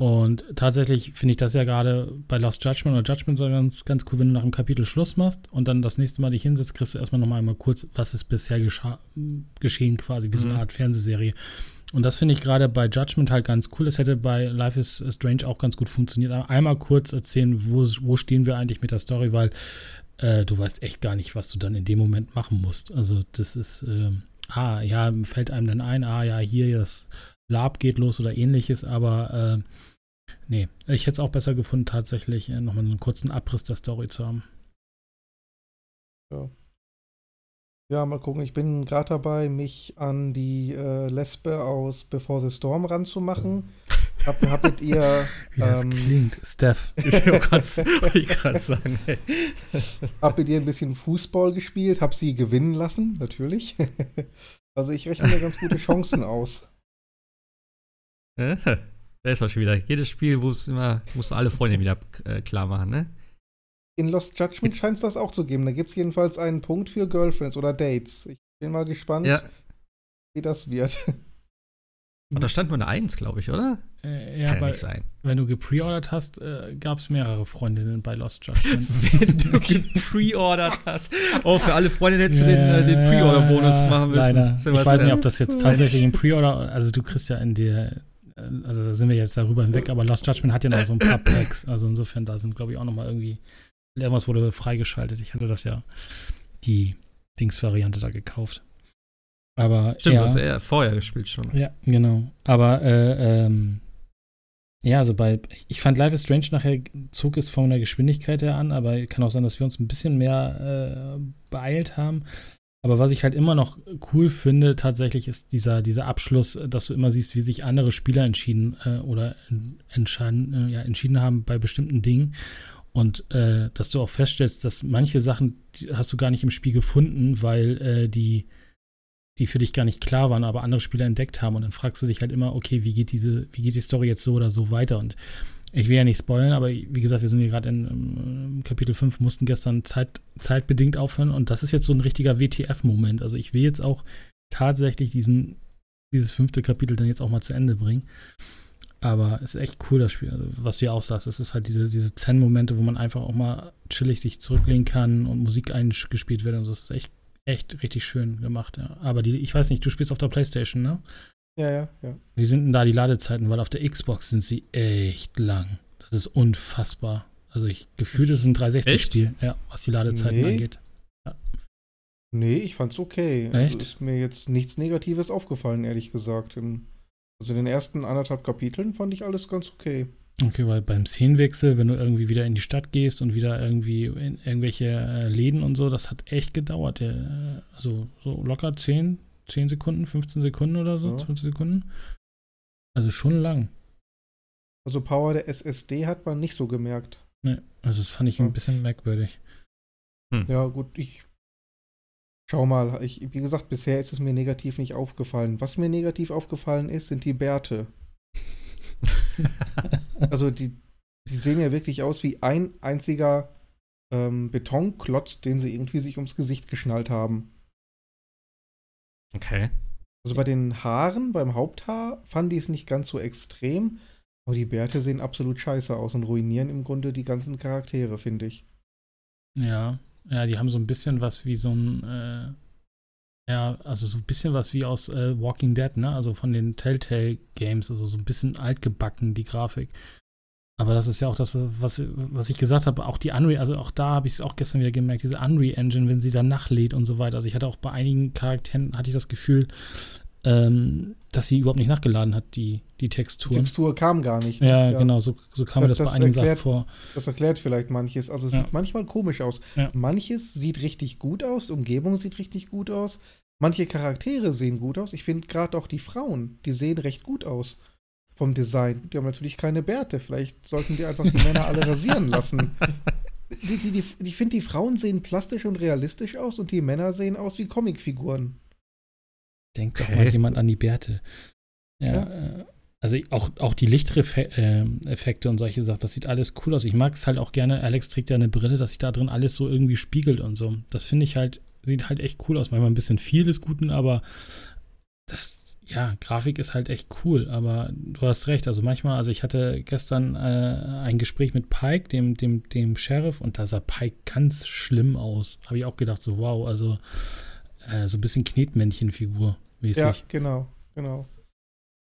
Und tatsächlich finde ich das ja gerade bei Lost Judgment oder Judgment so ganz, ganz cool, wenn du nach einem Kapitel Schluss machst und dann das nächste Mal dich hinsetzt, kriegst du erstmal nochmal einmal kurz, was ist bisher geschehen, quasi, wie so eine Mhm. Art Fernsehserie. Und das finde ich gerade bei Judgment halt ganz cool. Das hätte bei Life is Strange auch ganz gut funktioniert. Aber Einmal kurz erzählen, wo, wo stehen wir eigentlich mit der Story, weil äh, du weißt echt gar nicht, was du dann in dem Moment machen musst. Also das ist, ähm, ah, ja, fällt einem dann ein, ah, ja, hier das Lab geht los oder ähnliches, aber äh, nee, ich hätte es auch besser gefunden, tatsächlich äh, nochmal einen kurzen Abriss der Story zu haben. Ja, mal gucken. Ich bin gerade dabei, mich an die äh, Lesbe aus Before the Storm ranzumachen. *laughs* Hab, habt ihr, Wie das Ähm, klingt, Steph. *laughs* Ich wollte gerade *laughs* sagen, ey. hab mit ihr ein bisschen Fußball gespielt, hab sie gewinnen lassen, natürlich. also ich rechne mir ganz gute Chancen aus. Da ist auch schon wieder. Jedes Spiel, wo es immer, musst du alle Freunde wieder äh, klar machen, ne? In Lost Judgment scheint es das auch zu geben. Da gibt es jedenfalls einen Punkt für Girlfriends oder Dates. Ich bin mal gespannt, Ja. wie das wird. Und da stand nur eine Eins, glaube ich, oder? Äh, ja, Kann ja nicht sein. wenn du gepreordert hast, äh, gab es mehrere Freundinnen bei Lost Judgment. *laughs* Wenn du gepreordert hast. Oh, für alle Freunde hättest du den, äh, den Ja, Pre-Order-Bonus machen müssen. Leider. Ich weiß nicht, ob das jetzt tatsächlich im Pre-Order, also du kriegst ja in dir, äh, also da sind wir jetzt darüber hinweg, aber Lost Judgment hat ja noch so ein paar *clears throat* Packs. Also insofern, da sind, glaube ich, auch nochmal irgendwie, irgendwas wurde freigeschaltet. Ich hatte das ja, die Dings-Variante da gekauft. Aber Stimmt, ja, du hast ja vorher gespielt schon. ja, genau. Aber äh, ähm, ja, also bei, ich fand Life is Strange nachher zog es von der Geschwindigkeit her an, aber kann auch sein, dass wir uns ein bisschen mehr äh, beeilt haben. Aber was ich halt immer noch cool finde, tatsächlich ist dieser, dieser Abschluss, dass du immer siehst, wie sich andere Spieler entschieden äh, oder entscheiden, äh, ja, entschieden haben bei bestimmten Dingen. Und äh, dass du auch feststellst, dass manche Sachen hast du gar nicht im Spiel gefunden, weil äh, die die für dich gar nicht klar waren, aber andere Spieler entdeckt haben. Und dann fragst du dich halt immer, okay, wie geht diese, wie geht die Story jetzt so oder so weiter? Und ich will ja nicht spoilern, aber wie gesagt, wir sind hier gerade in ähm, Kapitel 5, mussten gestern Zeit, zeitbedingt aufhören und das ist jetzt so ein richtiger WTF-Moment. Also ich will jetzt auch tatsächlich diesen, dieses fünfte Kapitel dann jetzt auch mal zu Ende bringen. Aber es ist echt cool, das Spiel. Also, was du ja auch sagst, es ist halt diese, diese Zen-Momente, wo man einfach auch mal chillig sich zurücklehnen kann und Musik eingespielt wird und so. Es ist echt, echt richtig schön gemacht, ja. Aber die, ich weiß nicht, du spielst auf der Playstation, ne? Ja, ja, ja. Wie sind denn da die Ladezeiten? Weil auf der Xbox sind sie echt lang. Das ist unfassbar. Also ich gefühlt ist es ein 360-Spiel, ja, was die Ladezeiten Nee. angeht. Nee, ich fand's okay. Echt? Also ist mir jetzt nichts Negatives aufgefallen, ehrlich gesagt. Also in den ersten anderthalb Kapiteln fand ich alles ganz okay. Okay, weil beim Szenenwechsel, wenn du irgendwie wieder in die Stadt gehst und wieder irgendwie in irgendwelche äh, Läden und so, das hat echt gedauert. Äh, also so locker 10, 10 Sekunden, 15 Sekunden oder so, Ja. 20 Sekunden. Also schon lang. Also Power der SSD hat man nicht so gemerkt. Ne, also das fand ich Ja. ein bisschen merkwürdig. Ja, gut, ich schau mal. Ich, wie gesagt, bisher ist es mir negativ nicht aufgefallen. Was mir negativ aufgefallen ist, sind die Bärte. *laughs* Also die, die sehen ja wirklich aus wie ein einziger ähm, Betonklotz, den sie irgendwie sich ums Gesicht geschnallt haben. Okay. Also bei den Haaren, beim Haupthaar, fand ich es nicht ganz so extrem, aber die Bärte sehen absolut scheiße aus und ruinieren im Grunde die ganzen Charaktere, finde ich. Ja, ja, die haben so ein bisschen was wie so ein, äh, ja, also so ein bisschen was wie aus äh, Walking Dead, ne? Also von den Telltale Games, also so ein bisschen altgebacken, die Grafik. Aber das ist ja auch das, was, was ich gesagt habe, auch die Unreal, also auch da habe ich es auch gestern wieder gemerkt, diese Unreal Engine, wenn sie dann nachlädt und so weiter. Also ich hatte auch bei einigen Charakteren, hatte ich das Gefühl, ähm, dass sie überhaupt nicht nachgeladen hat, die, die Die Texturen. Textur kam gar nicht. Ja, genau, so, so kam mir das, Das bei einigen Sachen vor. Das erklärt vielleicht manches. Also es Ja. sieht manchmal komisch aus. Ja. Manches sieht richtig gut aus, die Umgebung sieht richtig gut aus. Manche Charaktere sehen gut aus. Ich finde gerade auch die Frauen, die sehen recht gut aus vom Design. Die haben natürlich keine Bärte. Vielleicht sollten die einfach die Männer alle rasieren lassen. *laughs* Die, die, die, ich finde, die Frauen sehen plastisch und realistisch aus und die Männer sehen aus wie Comicfiguren. Denkt doch mal jemand an die Bärte. Ja, Ja. äh, also auch, auch die Lichteffekte und solche Sachen, das sieht alles cool aus. Ich mag es halt auch gerne, Alex trägt ja eine Brille, dass sich da drin alles so irgendwie spiegelt und so. Das finde ich halt, sieht halt echt cool aus. Manchmal ein bisschen viel des Guten, aber das, ja, Grafik ist halt echt cool. Aber du hast recht, also manchmal, also ich hatte gestern äh, ein Gespräch mit Pike, dem, dem, dem Sheriff, und da sah Pike ganz schlimm aus. Habe ich auch gedacht, so wow, also äh, so ein bisschen Knetmännchenfigur mäßig. Ja, genau, genau.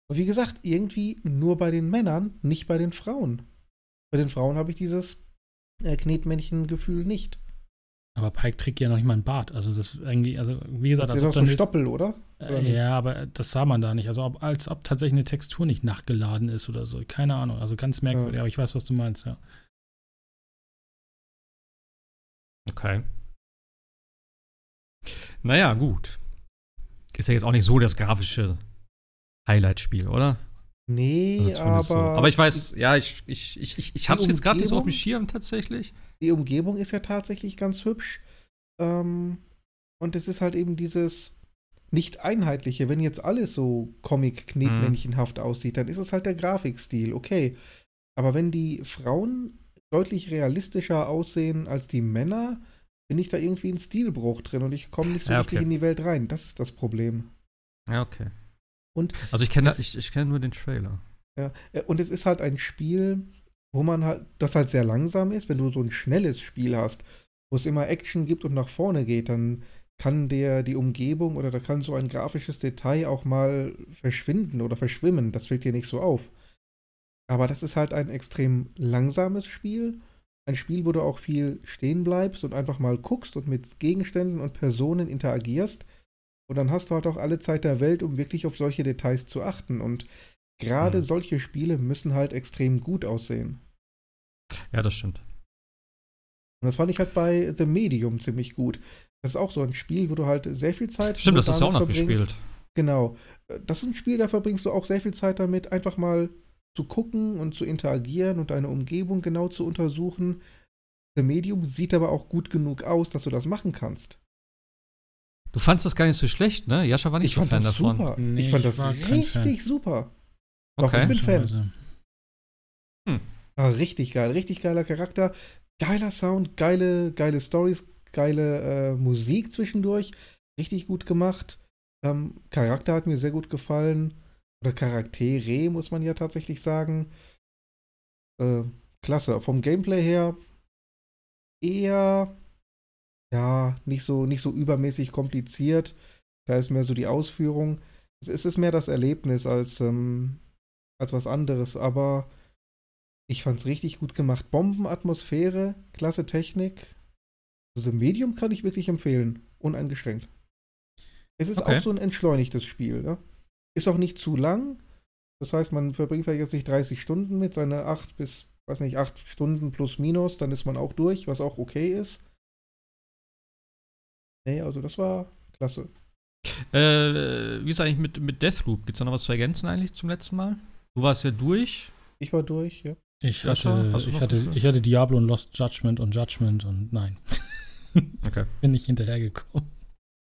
Und wie gesagt, irgendwie nur bei den Männern, nicht bei den Frauen. Bei den Frauen habe ich dieses äh, Knetmännchen-Gefühl nicht. Aber Pike trägt ja noch nicht mal einen Bart. Also das ist irgendwie, also wie gesagt, Das ist so eine, Stoppel, oder? oder nicht? äh, ja, aber das sah man da nicht. Also ob, als ob tatsächlich eine Textur nicht nachgeladen ist oder so. Keine Ahnung. Also ganz merkwürdig. Ja. Aber ich weiß, was du meinst, ja. Okay. Naja, gut. Ist ja jetzt auch nicht so das grafische Highlight-Spiel, oder? Nee, Also aber, so. Aber ich weiß, ja, ich, ich, ich, ich, ich hab's Die jetzt gerade nicht so auf dem? Schirm tatsächlich. die Umgebung ist ja tatsächlich ganz hübsch. Ähm, und es ist halt eben dieses nicht einheitliche. Wenn jetzt alles so Comic-Knetmännchenhaft aussieht, dann ist es halt der Grafikstil, okay. Aber wenn die Frauen deutlich realistischer aussehen als die Männer, bin ich da irgendwie ein Stilbruch drin und ich komme nicht so Ja, richtig okay. in die Welt rein. Das ist das Problem. Ja, okay. Und Also ich kenne ich, ich kenn nur den Trailer. Ja, äh, und es ist halt ein Spiel, wo man halt, das halt sehr langsam ist. Wenn du so ein schnelles Spiel hast, wo es immer Action gibt und nach vorne geht, dann kann der die Umgebung oder da kann so ein grafisches Detail auch mal verschwinden oder verschwimmen. Das fällt dir nicht so auf. Aber das ist halt ein extrem langsames Spiel. Ein Spiel, wo du auch viel stehen bleibst und einfach mal guckst und mit Gegenständen und Personen interagierst. Und dann hast du halt auch alle Zeit der Welt, um wirklich auf solche Details zu achten. Und gerade Mhm. solche Spiele müssen halt extrem gut aussehen. Ja, das stimmt. Und das fand ich halt bei The Medium ziemlich gut. Das ist auch so ein Spiel, wo du halt sehr viel Zeit Stimmt, das du auch noch verbringst- gespielt. Genau. Äh, Das ist ein Spiel, da verbringst du auch sehr viel Zeit damit, einfach mal zu gucken und zu interagieren und deine Umgebung genau zu untersuchen. The Medium sieht aber auch gut genug aus, dass du das machen kannst. Du fandst das gar nicht so schlecht, ne? Jascha war nicht Ich so fand Fan das davon. super. Nee, ich fand ich das Fan. richtig super. Doch, Okay. ich bin Fan. Komischerweise. Ah, richtig geil, richtig geiler Charakter, geiler Sound, geile, geile Stories, geile äh, Musik zwischendurch, richtig gut gemacht. Ähm, Charakter hat mir sehr gut gefallen. Oder Charaktere, muss man ja tatsächlich sagen. Äh, klasse. Vom Gameplay her eher ja, nicht so, nicht so übermäßig kompliziert. Da ist mehr so die Ausführung. Es ist mehr das Erlebnis als, ähm, als was anderes, aber ich fand's richtig gut gemacht. Bombenatmosphäre, klasse Technik. Also Medium kann ich wirklich empfehlen. Uneingeschränkt. Es ist okay. auch so ein entschleunigtes Spiel. Ne? Ist auch nicht zu lang. Das heißt, man verbringt da jetzt nicht 30 Stunden mit, seine 8 bis, weiß nicht, 8 Stunden plus minus, dann ist man auch durch, was auch okay ist. Nee, also das war klasse. Äh, wie ist eigentlich mit, mit Deathloop? Gibt es da noch was zu ergänzen eigentlich zum letzten Mal? Du warst ja durch. Ich war durch, ja. Ich hatte, ich hatte, ich hatte Diablo und Lost Judgment und Judgment und nein. *laughs* Okay. Bin nicht hinterhergekommen.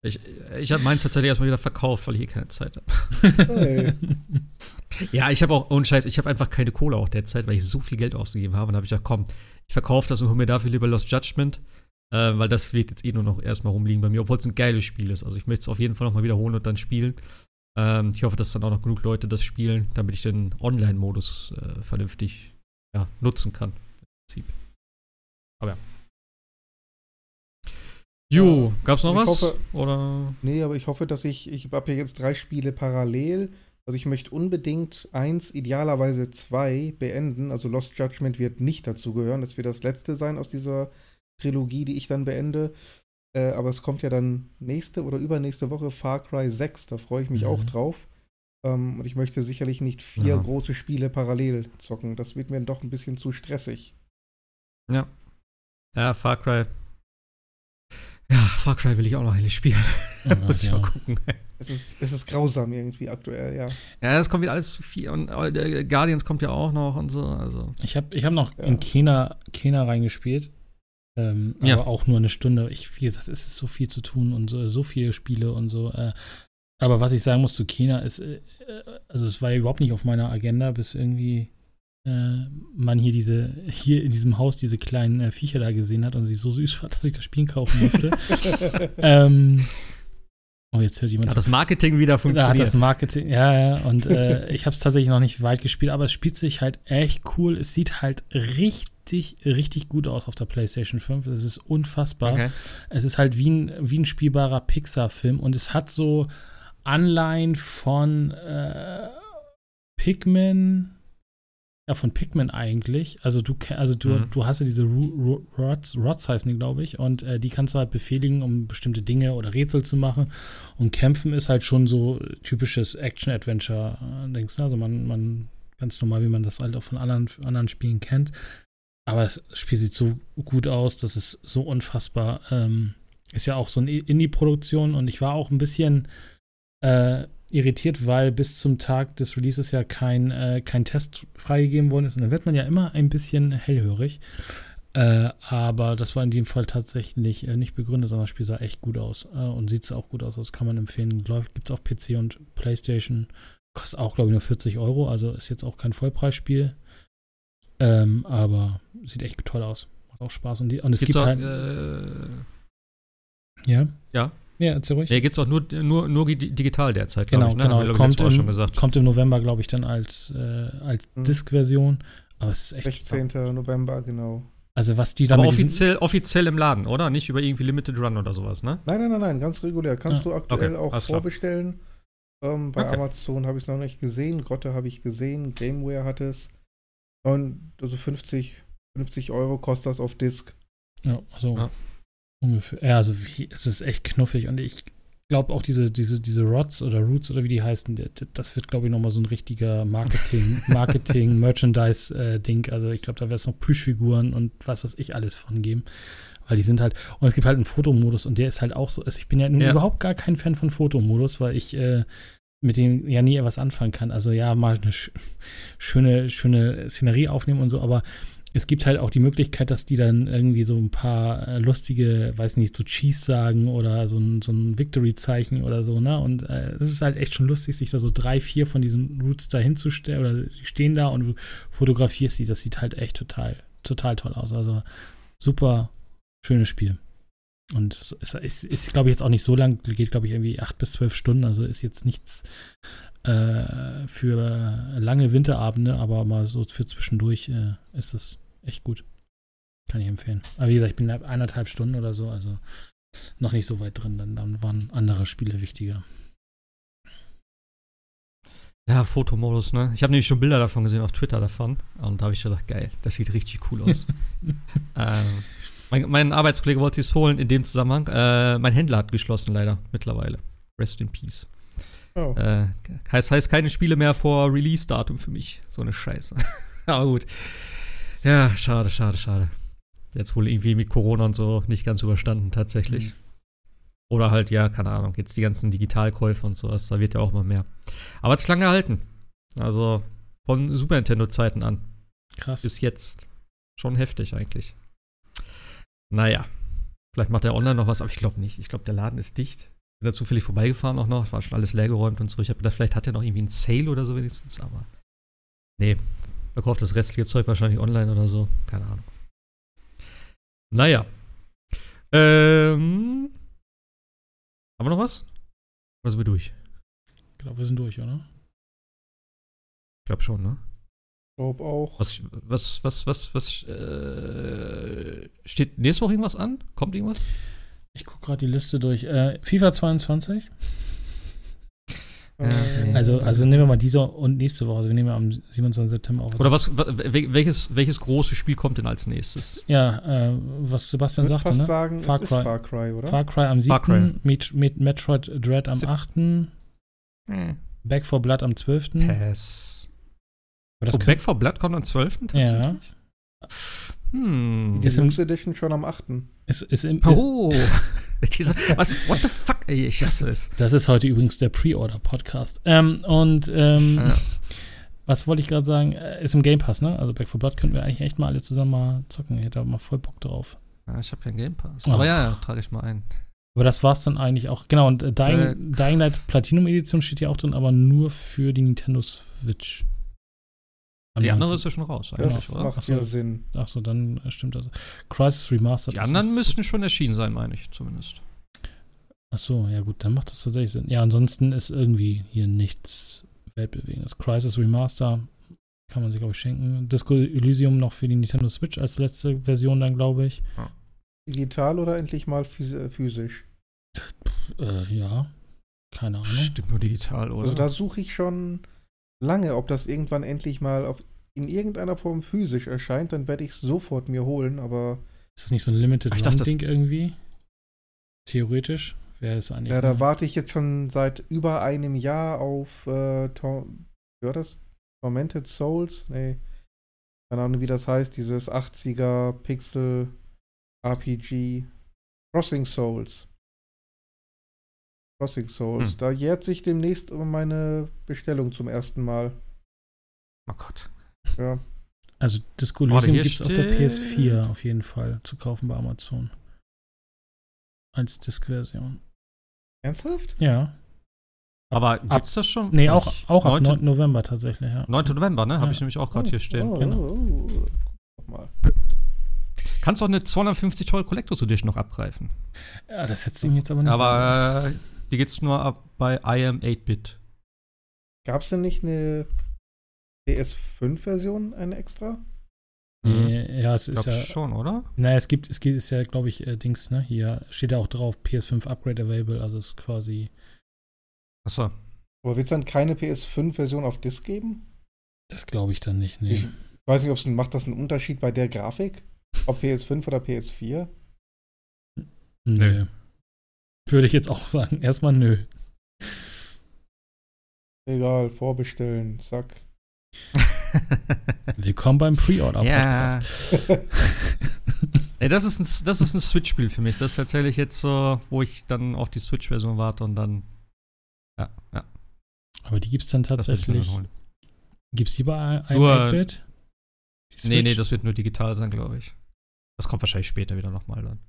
Ich, ich habe meins tatsächlich erstmal wieder verkauft, weil ich hier keine Zeit habe. Hey. *laughs* ja, ich habe auch, ohne Scheiß, ich habe einfach keine Kohle auch derzeit, weil ich so viel Geld ausgegeben habe. Und habe ich gedacht, komm, ich verkaufe das und hole mir dafür lieber Lost Judgment, äh, weil das wird jetzt eh nur noch erstmal rumliegen bei mir, obwohl es ein geiles Spiel ist. Also ich möchte es auf jeden Fall nochmal wiederholen und dann spielen. Ähm, ich hoffe, dass dann auch noch genug Leute das spielen, damit ich den Online-Modus äh, vernünftig ja, nutzen kann. Im Prinzip. Aber ja. Jo, gab's noch was? Hoffe, Oder? Nee, aber ich hoffe, dass ich, ich habe ja jetzt drei Spiele parallel. Also ich möchte unbedingt eins, idealerweise zwei beenden. Also Lost Judgment wird nicht dazu gehören. Das wird das letzte sein aus dieser Trilogie, die ich dann beende. Äh, aber es kommt ja dann nächste oder übernächste Woche Far Cry 6. Da freue ich mich mhm. auch drauf. Ähm, und ich möchte sicherlich nicht vier ja. große Spiele parallel zocken. Das wird mir doch ein bisschen zu stressig. Ja. Ja, Far Cry ja, Far Cry will ich auch noch endlich spielen. Ja, *laughs* Muss ich ja. mal gucken. Es ist, es ist grausam irgendwie aktuell, ja. Ja, es kommt wieder alles zu viel. Und äh, Guardians kommt ja auch noch und so. Also. Ich habe ich hab noch ja. in Kena, Kena reingespielt. Ähm, ja. Aber auch nur eine Stunde. Ich, wie gesagt, es ist so viel zu tun und so, so viele Spiele und so. Äh, aber was ich sagen muss zu Kena ist, äh, also es war ja überhaupt nicht auf meiner Agenda, bis irgendwie äh, man hier diese, hier in diesem Haus diese kleinen äh, Viecher da gesehen hat und sie so süß war, *laughs* dass ich das Spiel kaufen musste. *laughs* ähm, oh, jetzt hört jemand. Hat das Marketing wieder funktioniert. Da hat das Marketing, ja, ja. Und äh, *laughs* ich habe es tatsächlich noch nicht weit gespielt, aber es spielt sich halt echt cool. Es sieht halt richtig, richtig gut aus auf der PlayStation 5. Es ist unfassbar. Okay. Es ist halt wie ein, wie ein spielbarer Pixar-Film und es hat so Anleihen von äh, Pikmin ja, von Pikmin eigentlich. Also du, also du, mhm. du hast ja diese Rods, Rods heißen die, glaube ich, und äh, die kannst du halt befehligen, um bestimmte Dinge oder Rätsel zu machen. Und Kämpfen ist halt schon so typisches Action-Adventure, äh, denkst du? Also man, man ganz normal, wie man das halt auch von anderen, anderen Spielen kennt. Aber das Spiel sieht so gut aus, das ist so unfassbar. Ähm, ist ja auch so eine Indie-Produktion und ich war auch ein bisschen äh, irritiert, weil bis zum Tag des Releases ja kein, äh, kein Test freigegeben worden ist. Und dann wird man ja immer ein bisschen hellhörig. Äh, aber das war in dem Fall tatsächlich äh, nicht begründet, sondern das Spiel sah echt gut aus. Äh, und sieht auch gut aus. Das kann man empfehlen. Läuft, gibt es auf PC und PlayStation. Kostet auch, glaube ich, nur 40 Euro. Also ist jetzt auch kein Vollpreisspiel. Ähm, aber sieht echt toll aus. Macht auch Spaß. Und, die, und es Gibt's gibt auch, halt. Äh, ja. Ja. Ja, erzähl ruhig. Ja, geht es auch nur, nur, nur digital derzeit, genau, ich. Ne? Genau, kommt, im, schon gesagt. kommt im November, glaube ich, dann als, äh, als mhm. Disk-Version. Aber es ist echt 16. Super. November, genau. Also was die dann Aber offiziell, offiziell im Laden, oder? Nicht über irgendwie Limited Run oder sowas, ne? Nein, nein, nein, nein, ganz regulär. Kannst ja. du aktuell okay, auch vorbestellen. Ähm, bei okay. Amazon habe ich es noch nicht gesehen. Grotte habe ich gesehen. Gameware hat es. Und also 50, 50 Euro kostet das auf Disk. Ja, also ja. Ungefähr. Ja, also wie, es ist echt knuffig und ich glaube auch diese, diese, diese Rods oder Roots oder wie die heißen, das wird, glaube ich, nochmal so ein richtiger Marketing, *laughs* Marketing, Merchandise-Ding. Äh, also ich glaube, da wird es noch Plüschfiguren und was weiß ich alles von geben. Weil die sind halt, und es gibt halt einen Fotomodus und der ist halt auch so, also ich bin ja nun ja. überhaupt gar kein Fan von Fotomodus, weil ich äh, mit dem ja nie etwas anfangen kann. Also ja, mal eine sch schöne, schöne Szenerie aufnehmen und so, aber es gibt halt auch die Möglichkeit, dass die dann irgendwie so ein paar äh, lustige, weiß nicht, so Cheese sagen oder so ein, so ein Victory-Zeichen oder so, ne? Und äh, es ist halt echt schon lustig, sich da so drei, vier von diesen Roots da hinzustellen oder die stehen da und du fotografierst sie. Das sieht halt echt total, total toll aus. Also super schönes Spiel. Und es ist, ist glaube ich, jetzt auch nicht so lang, geht, glaube ich, irgendwie acht bis zwölf Stunden, also ist jetzt nichts äh, für lange Winterabende, aber mal so für zwischendurch äh, ist es echt gut. Kann ich empfehlen. Aber wie gesagt, ich bin eineinhalb Stunden oder so, also noch nicht so weit drin. Dann, dann waren andere Spiele wichtiger. Ja, Fotomodus, ne? Ich habe nämlich schon Bilder davon gesehen auf Twitter davon. Und da habe ich gedacht, geil, das sieht richtig cool aus. *laughs* ähm, mein, mein, Arbeitskollege wollte es holen in dem Zusammenhang. Äh, mein Händler hat geschlossen, leider, mittlerweile. Rest in Peace. Oh. Äh, heißt, heißt keine Spiele mehr vor Release-Datum für mich. So eine Scheiße. *laughs* Aber gut. Ja, schade, schade, schade. Jetzt wohl irgendwie mit Corona und so nicht ganz überstanden, tatsächlich. Mhm. Oder halt, ja, keine Ahnung, jetzt die ganzen Digitalkäufe und sowas, da wird ja auch immer mehr. Aber es ist lange gehalten. Also von Super Nintendo-Zeiten an. Krass. Bis jetzt. Schon heftig eigentlich. Naja. Vielleicht macht er online noch was, aber ich glaube nicht. Ich glaube, der Laden ist dicht. Bin da zufällig vorbeigefahren auch noch. War schon alles leergeräumt und so. Ich habe gedacht, vielleicht hat er noch irgendwie einen Sale oder so wenigstens, aber. Nee. Verkauft das restliche Zeug wahrscheinlich online oder so. Keine Ahnung. Naja. Ähm. Haben wir noch was? Oder sind wir durch? Ich glaube, wir sind durch, oder? Ich glaube schon, ne? Ich glaube auch. Was, was, was, was, was äh, steht nächste Woche irgendwas an? Kommt irgendwas? Ich gucke gerade die Liste durch. Äh, FIFA 22. Äh, also, also nehmen wir mal diese und nächste Woche. Also wir nehmen ja am 27. September auf. Oder was, welches, welches große Spiel kommt denn als nächstes? Ja, äh, was Sebastian ich sagte, fast ne? sagen, Far Cry. Far Cry, oder? Far Cry am 7. Cry. Met, Met, Metroid Dread am 8. Äh. Back for Blood am 12. Pass. Oh, Back for Blood kommt am 12. Ja. Hm. Die Deluxe Edition schon am 8. Ist, ist im, oh. *laughs* was, what the fuck? Ey, ich hasse es. Das ist heute übrigens der Pre-Order-Podcast. Ähm, und ähm, ja. was wollte ich gerade sagen? Äh, ist im Game Pass, ne? Also Back 4 Blood könnten wir eigentlich echt mal alle zusammen mal zocken. Ich hätte da mal voll Bock drauf. Ja, ich habe keinen Game Pass. Oh. Aber ja, ja trage ich mal ein. Aber das war's dann eigentlich auch. Genau, und äh, Dying, äh, Dying Light Platinum Edition steht hier auch drin, aber nur für die Nintendo Switch. Die andere ist ja schon raus, eigentlich, das oder? macht ja Sinn. Achso, dann äh, stimmt das. Crisis Remastered. Die anderen müssten schon erschienen sein, meine ich zumindest. Achso, ja gut, dann macht das tatsächlich Sinn. Ja, ansonsten ist irgendwie hier nichts weltbewegendes. Crisis Remaster kann man sich, glaube ich, schenken. Disco Elysium noch für die Nintendo Switch als letzte Version dann, glaube ich. Ja. Digital oder endlich mal äh, physisch? Äh, ja, keine Ahnung. Stimmt nur digital, oder? Also da suche ich schon lange, ob das irgendwann endlich mal auf, in irgendeiner Form physisch erscheint, dann werde ich es sofort mir holen, aber. Ist das nicht so ein Limited Run Ding irgendwie? Theoretisch wäre es eigentlich. Ja, da warte ich jetzt schon seit über einem Jahr auf äh, Tor ja, das Tormented Souls? Nee. Keine Ahnung, wie das heißt, dieses 80er Pixel RPG Crossing Souls. Crossing Souls. Hm. Da jährt sich demnächst meine Bestellung zum ersten Mal. Oh Gott. Ja. Also Disco Elysium gibt es auf der PS4 auf jeden Fall zu kaufen bei Amazon. Als Disk-Version. Ernsthaft? Ja. Aber gibt's das schon? Nee, auch, auch ab 9. November tatsächlich, ja. 9. November, ne? Ja. Habe ich nämlich auch gerade oh, hier stehen. Oh, genau. Oh, oh, Guck mal. Kannst auch eine 250 Teure Collectors Edition noch abgreifen. Ja, das hätte ihm jetzt aber nicht Aber äh, die geht's nur ab bei I am 8-Bit. Gab's denn nicht eine PS5-Version, eine extra? Nee, ja, es ist ja. schon, oder? Naja, es gibt, es gibt, ist ja, glaube ich, äh, Dings, ne? Hier steht ja auch drauf, PS5 Upgrade Available, also ist quasi. Achso. Aber wird es dann keine PS5-Version auf Disk geben? Das glaube ich dann nicht, nee. Ich weiß nicht, ob es macht das einen Unterschied bei der Grafik? Ob PS5 oder PS4? Nö. Würde ich jetzt auch sagen. Erstmal nö. Egal, vorbestellen, zack. *laughs* Willkommen beim Pre-Order-Podcast. Ja. *laughs* Ey, das ist ein, das ist ein Switch-Spiel für mich. Das erzähle ich jetzt so, wo ich dann auf die Switch-Version warte und dann. Ja, ja. Aber die gibt es dann tatsächlich. Gibt es die bei 1-Bit? Nee, nee, das wird nur digital sein, glaube ich. Das kommt wahrscheinlich später wieder nochmal dann.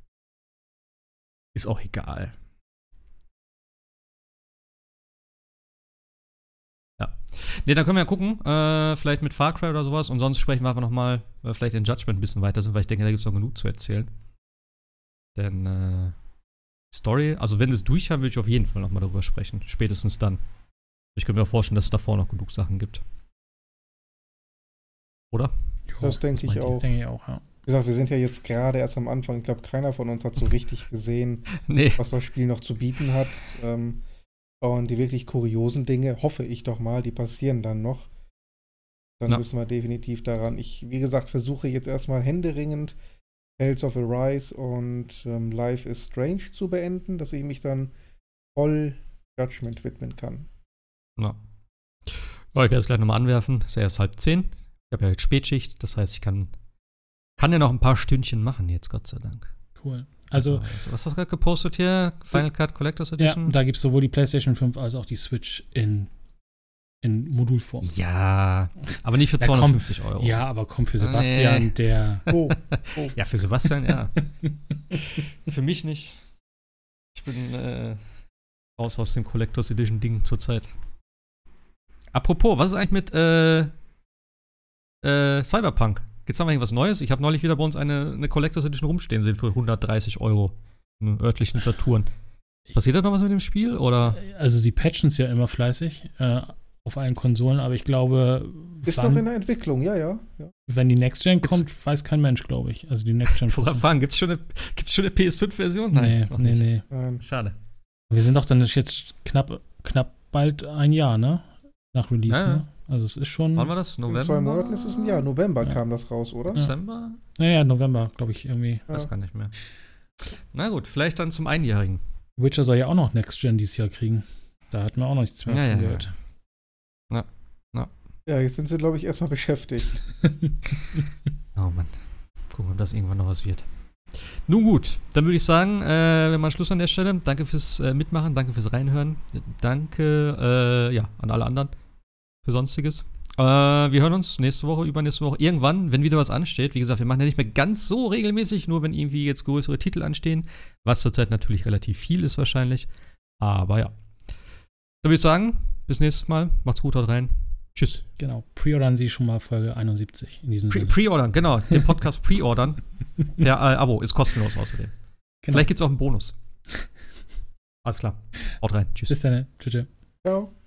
Ist auch egal. Ja. Ne, dann können wir ja gucken. Äh, vielleicht mit Far Cry oder sowas. Und sonst sprechen wir einfach nochmal, äh, vielleicht in Judgment ein bisschen weiter sind, weil ich denke, da gibt es noch genug zu erzählen. Denn äh, Story, also wenn wir es durch haben, würde ich auf jeden Fall nochmal darüber sprechen. Spätestens dann. Ich könnte mir auch vorstellen, dass es davor noch genug Sachen gibt. Oder? Das denke ich auch. Denke ich auch, ja. Wie gesagt, wir sind ja jetzt gerade erst am Anfang. Ich glaube, keiner von uns hat so richtig gesehen, *laughs* Nee. was das Spiel noch zu bieten hat. Ähm, und die wirklich kuriosen Dinge, hoffe ich doch mal, die passieren dann noch. Dann Ja. müssen wir definitiv daran. Ich, wie gesagt, versuche jetzt erstmal händeringend Tales of Arise und ähm, Life is Strange zu beenden, dass ich mich dann voll Judgment widmen kann. Ja. Ja, ich werde es gleich nochmal anwerfen. Es ist ja erst halb zehn. Ich habe ja jetzt Spätschicht, das heißt, ich kann, kann ja noch ein paar Stündchen machen jetzt, Gott sei Dank. Cool. Also, was was hast du gerade gepostet hier? Final Cut Collectors ja, Edition? da gibt es sowohl die PlayStation 5 als auch die Switch in, in Modulform. Ja, aber nicht für Ja, komm. 250 Euro. Ja, aber komm für Sebastian, Nee. der. Oh, oh. *laughs* Ja, für Sebastian, ja. *laughs* für mich nicht. Ich bin äh, raus aus dem Collectors Edition Ding zurzeit. Apropos, was ist eigentlich mit äh, äh, Cyberpunk? Gibt's da mal irgendwas Neues? Ich habe neulich wieder bei uns eine, eine Collectors Edition rumstehen sehen für 130 Euro im örtlichen Saturn. Passiert da noch was mit dem Spiel? Oder? Also, sie patchen es ja immer fleißig äh, auf allen Konsolen, aber ich glaube, Ist wann, noch in der Entwicklung, ja, ja. ja. wenn die Next Gen Gibt's- kommt, weiß kein Mensch, glaube ich. Also die Next Gen. Vorher fragen, gibt's schon eine, gibt's schon eine PS5-Version? nee, noch nee, nee. Ähm, Schade. Wir sind doch dann jetzt knapp, knapp bald ein Jahr, ne? Nach Release, Ja, ja. ne? Also es ist schon. Wann war das? in November? zwei Monaten ist es ein Jahr. November Ja. kam das raus, oder? Dezember? Naja, November, glaube ich, irgendwie. Weiß Ja. gar nicht mehr. Na gut, vielleicht dann zum Einjährigen. Witcher soll ja auch noch Next Gen dieses Jahr kriegen. Da hatten wir auch noch nichts mehr Ja, von ja, ja. gehört. Ja, jetzt sind sie, glaube ich, erstmal beschäftigt. *laughs* Oh Mann. Gucken, ob das irgendwann noch was wird. Nun gut, dann würde ich sagen, äh, wir machen Schluss an der Stelle. Danke fürs äh, Mitmachen, danke fürs Reinhören. Danke, äh, ja, an alle anderen für Sonstiges. Äh, wir hören uns nächste Woche, übernächste Woche, irgendwann, wenn wieder was ansteht. Wie gesagt, wir machen ja nicht mehr ganz so regelmäßig, nur wenn irgendwie jetzt größere Titel anstehen, was zurzeit natürlich relativ viel ist wahrscheinlich. Aber ja. Dann würde ich sagen, bis nächstes Mal. Macht's gut, haut rein. Tschüss. Genau. Preordern Sie schon mal Folge 71 in diesem Pre-. Pre-ordern, genau. *laughs* Den Podcast pre-ordern. Der äh, Abo ist kostenlos außerdem. Genau. Vielleicht gibt es auch einen Bonus. *laughs* Alles klar. Haut rein. Tschüss. Bis dann. Tschüss. tschüss. Ciao.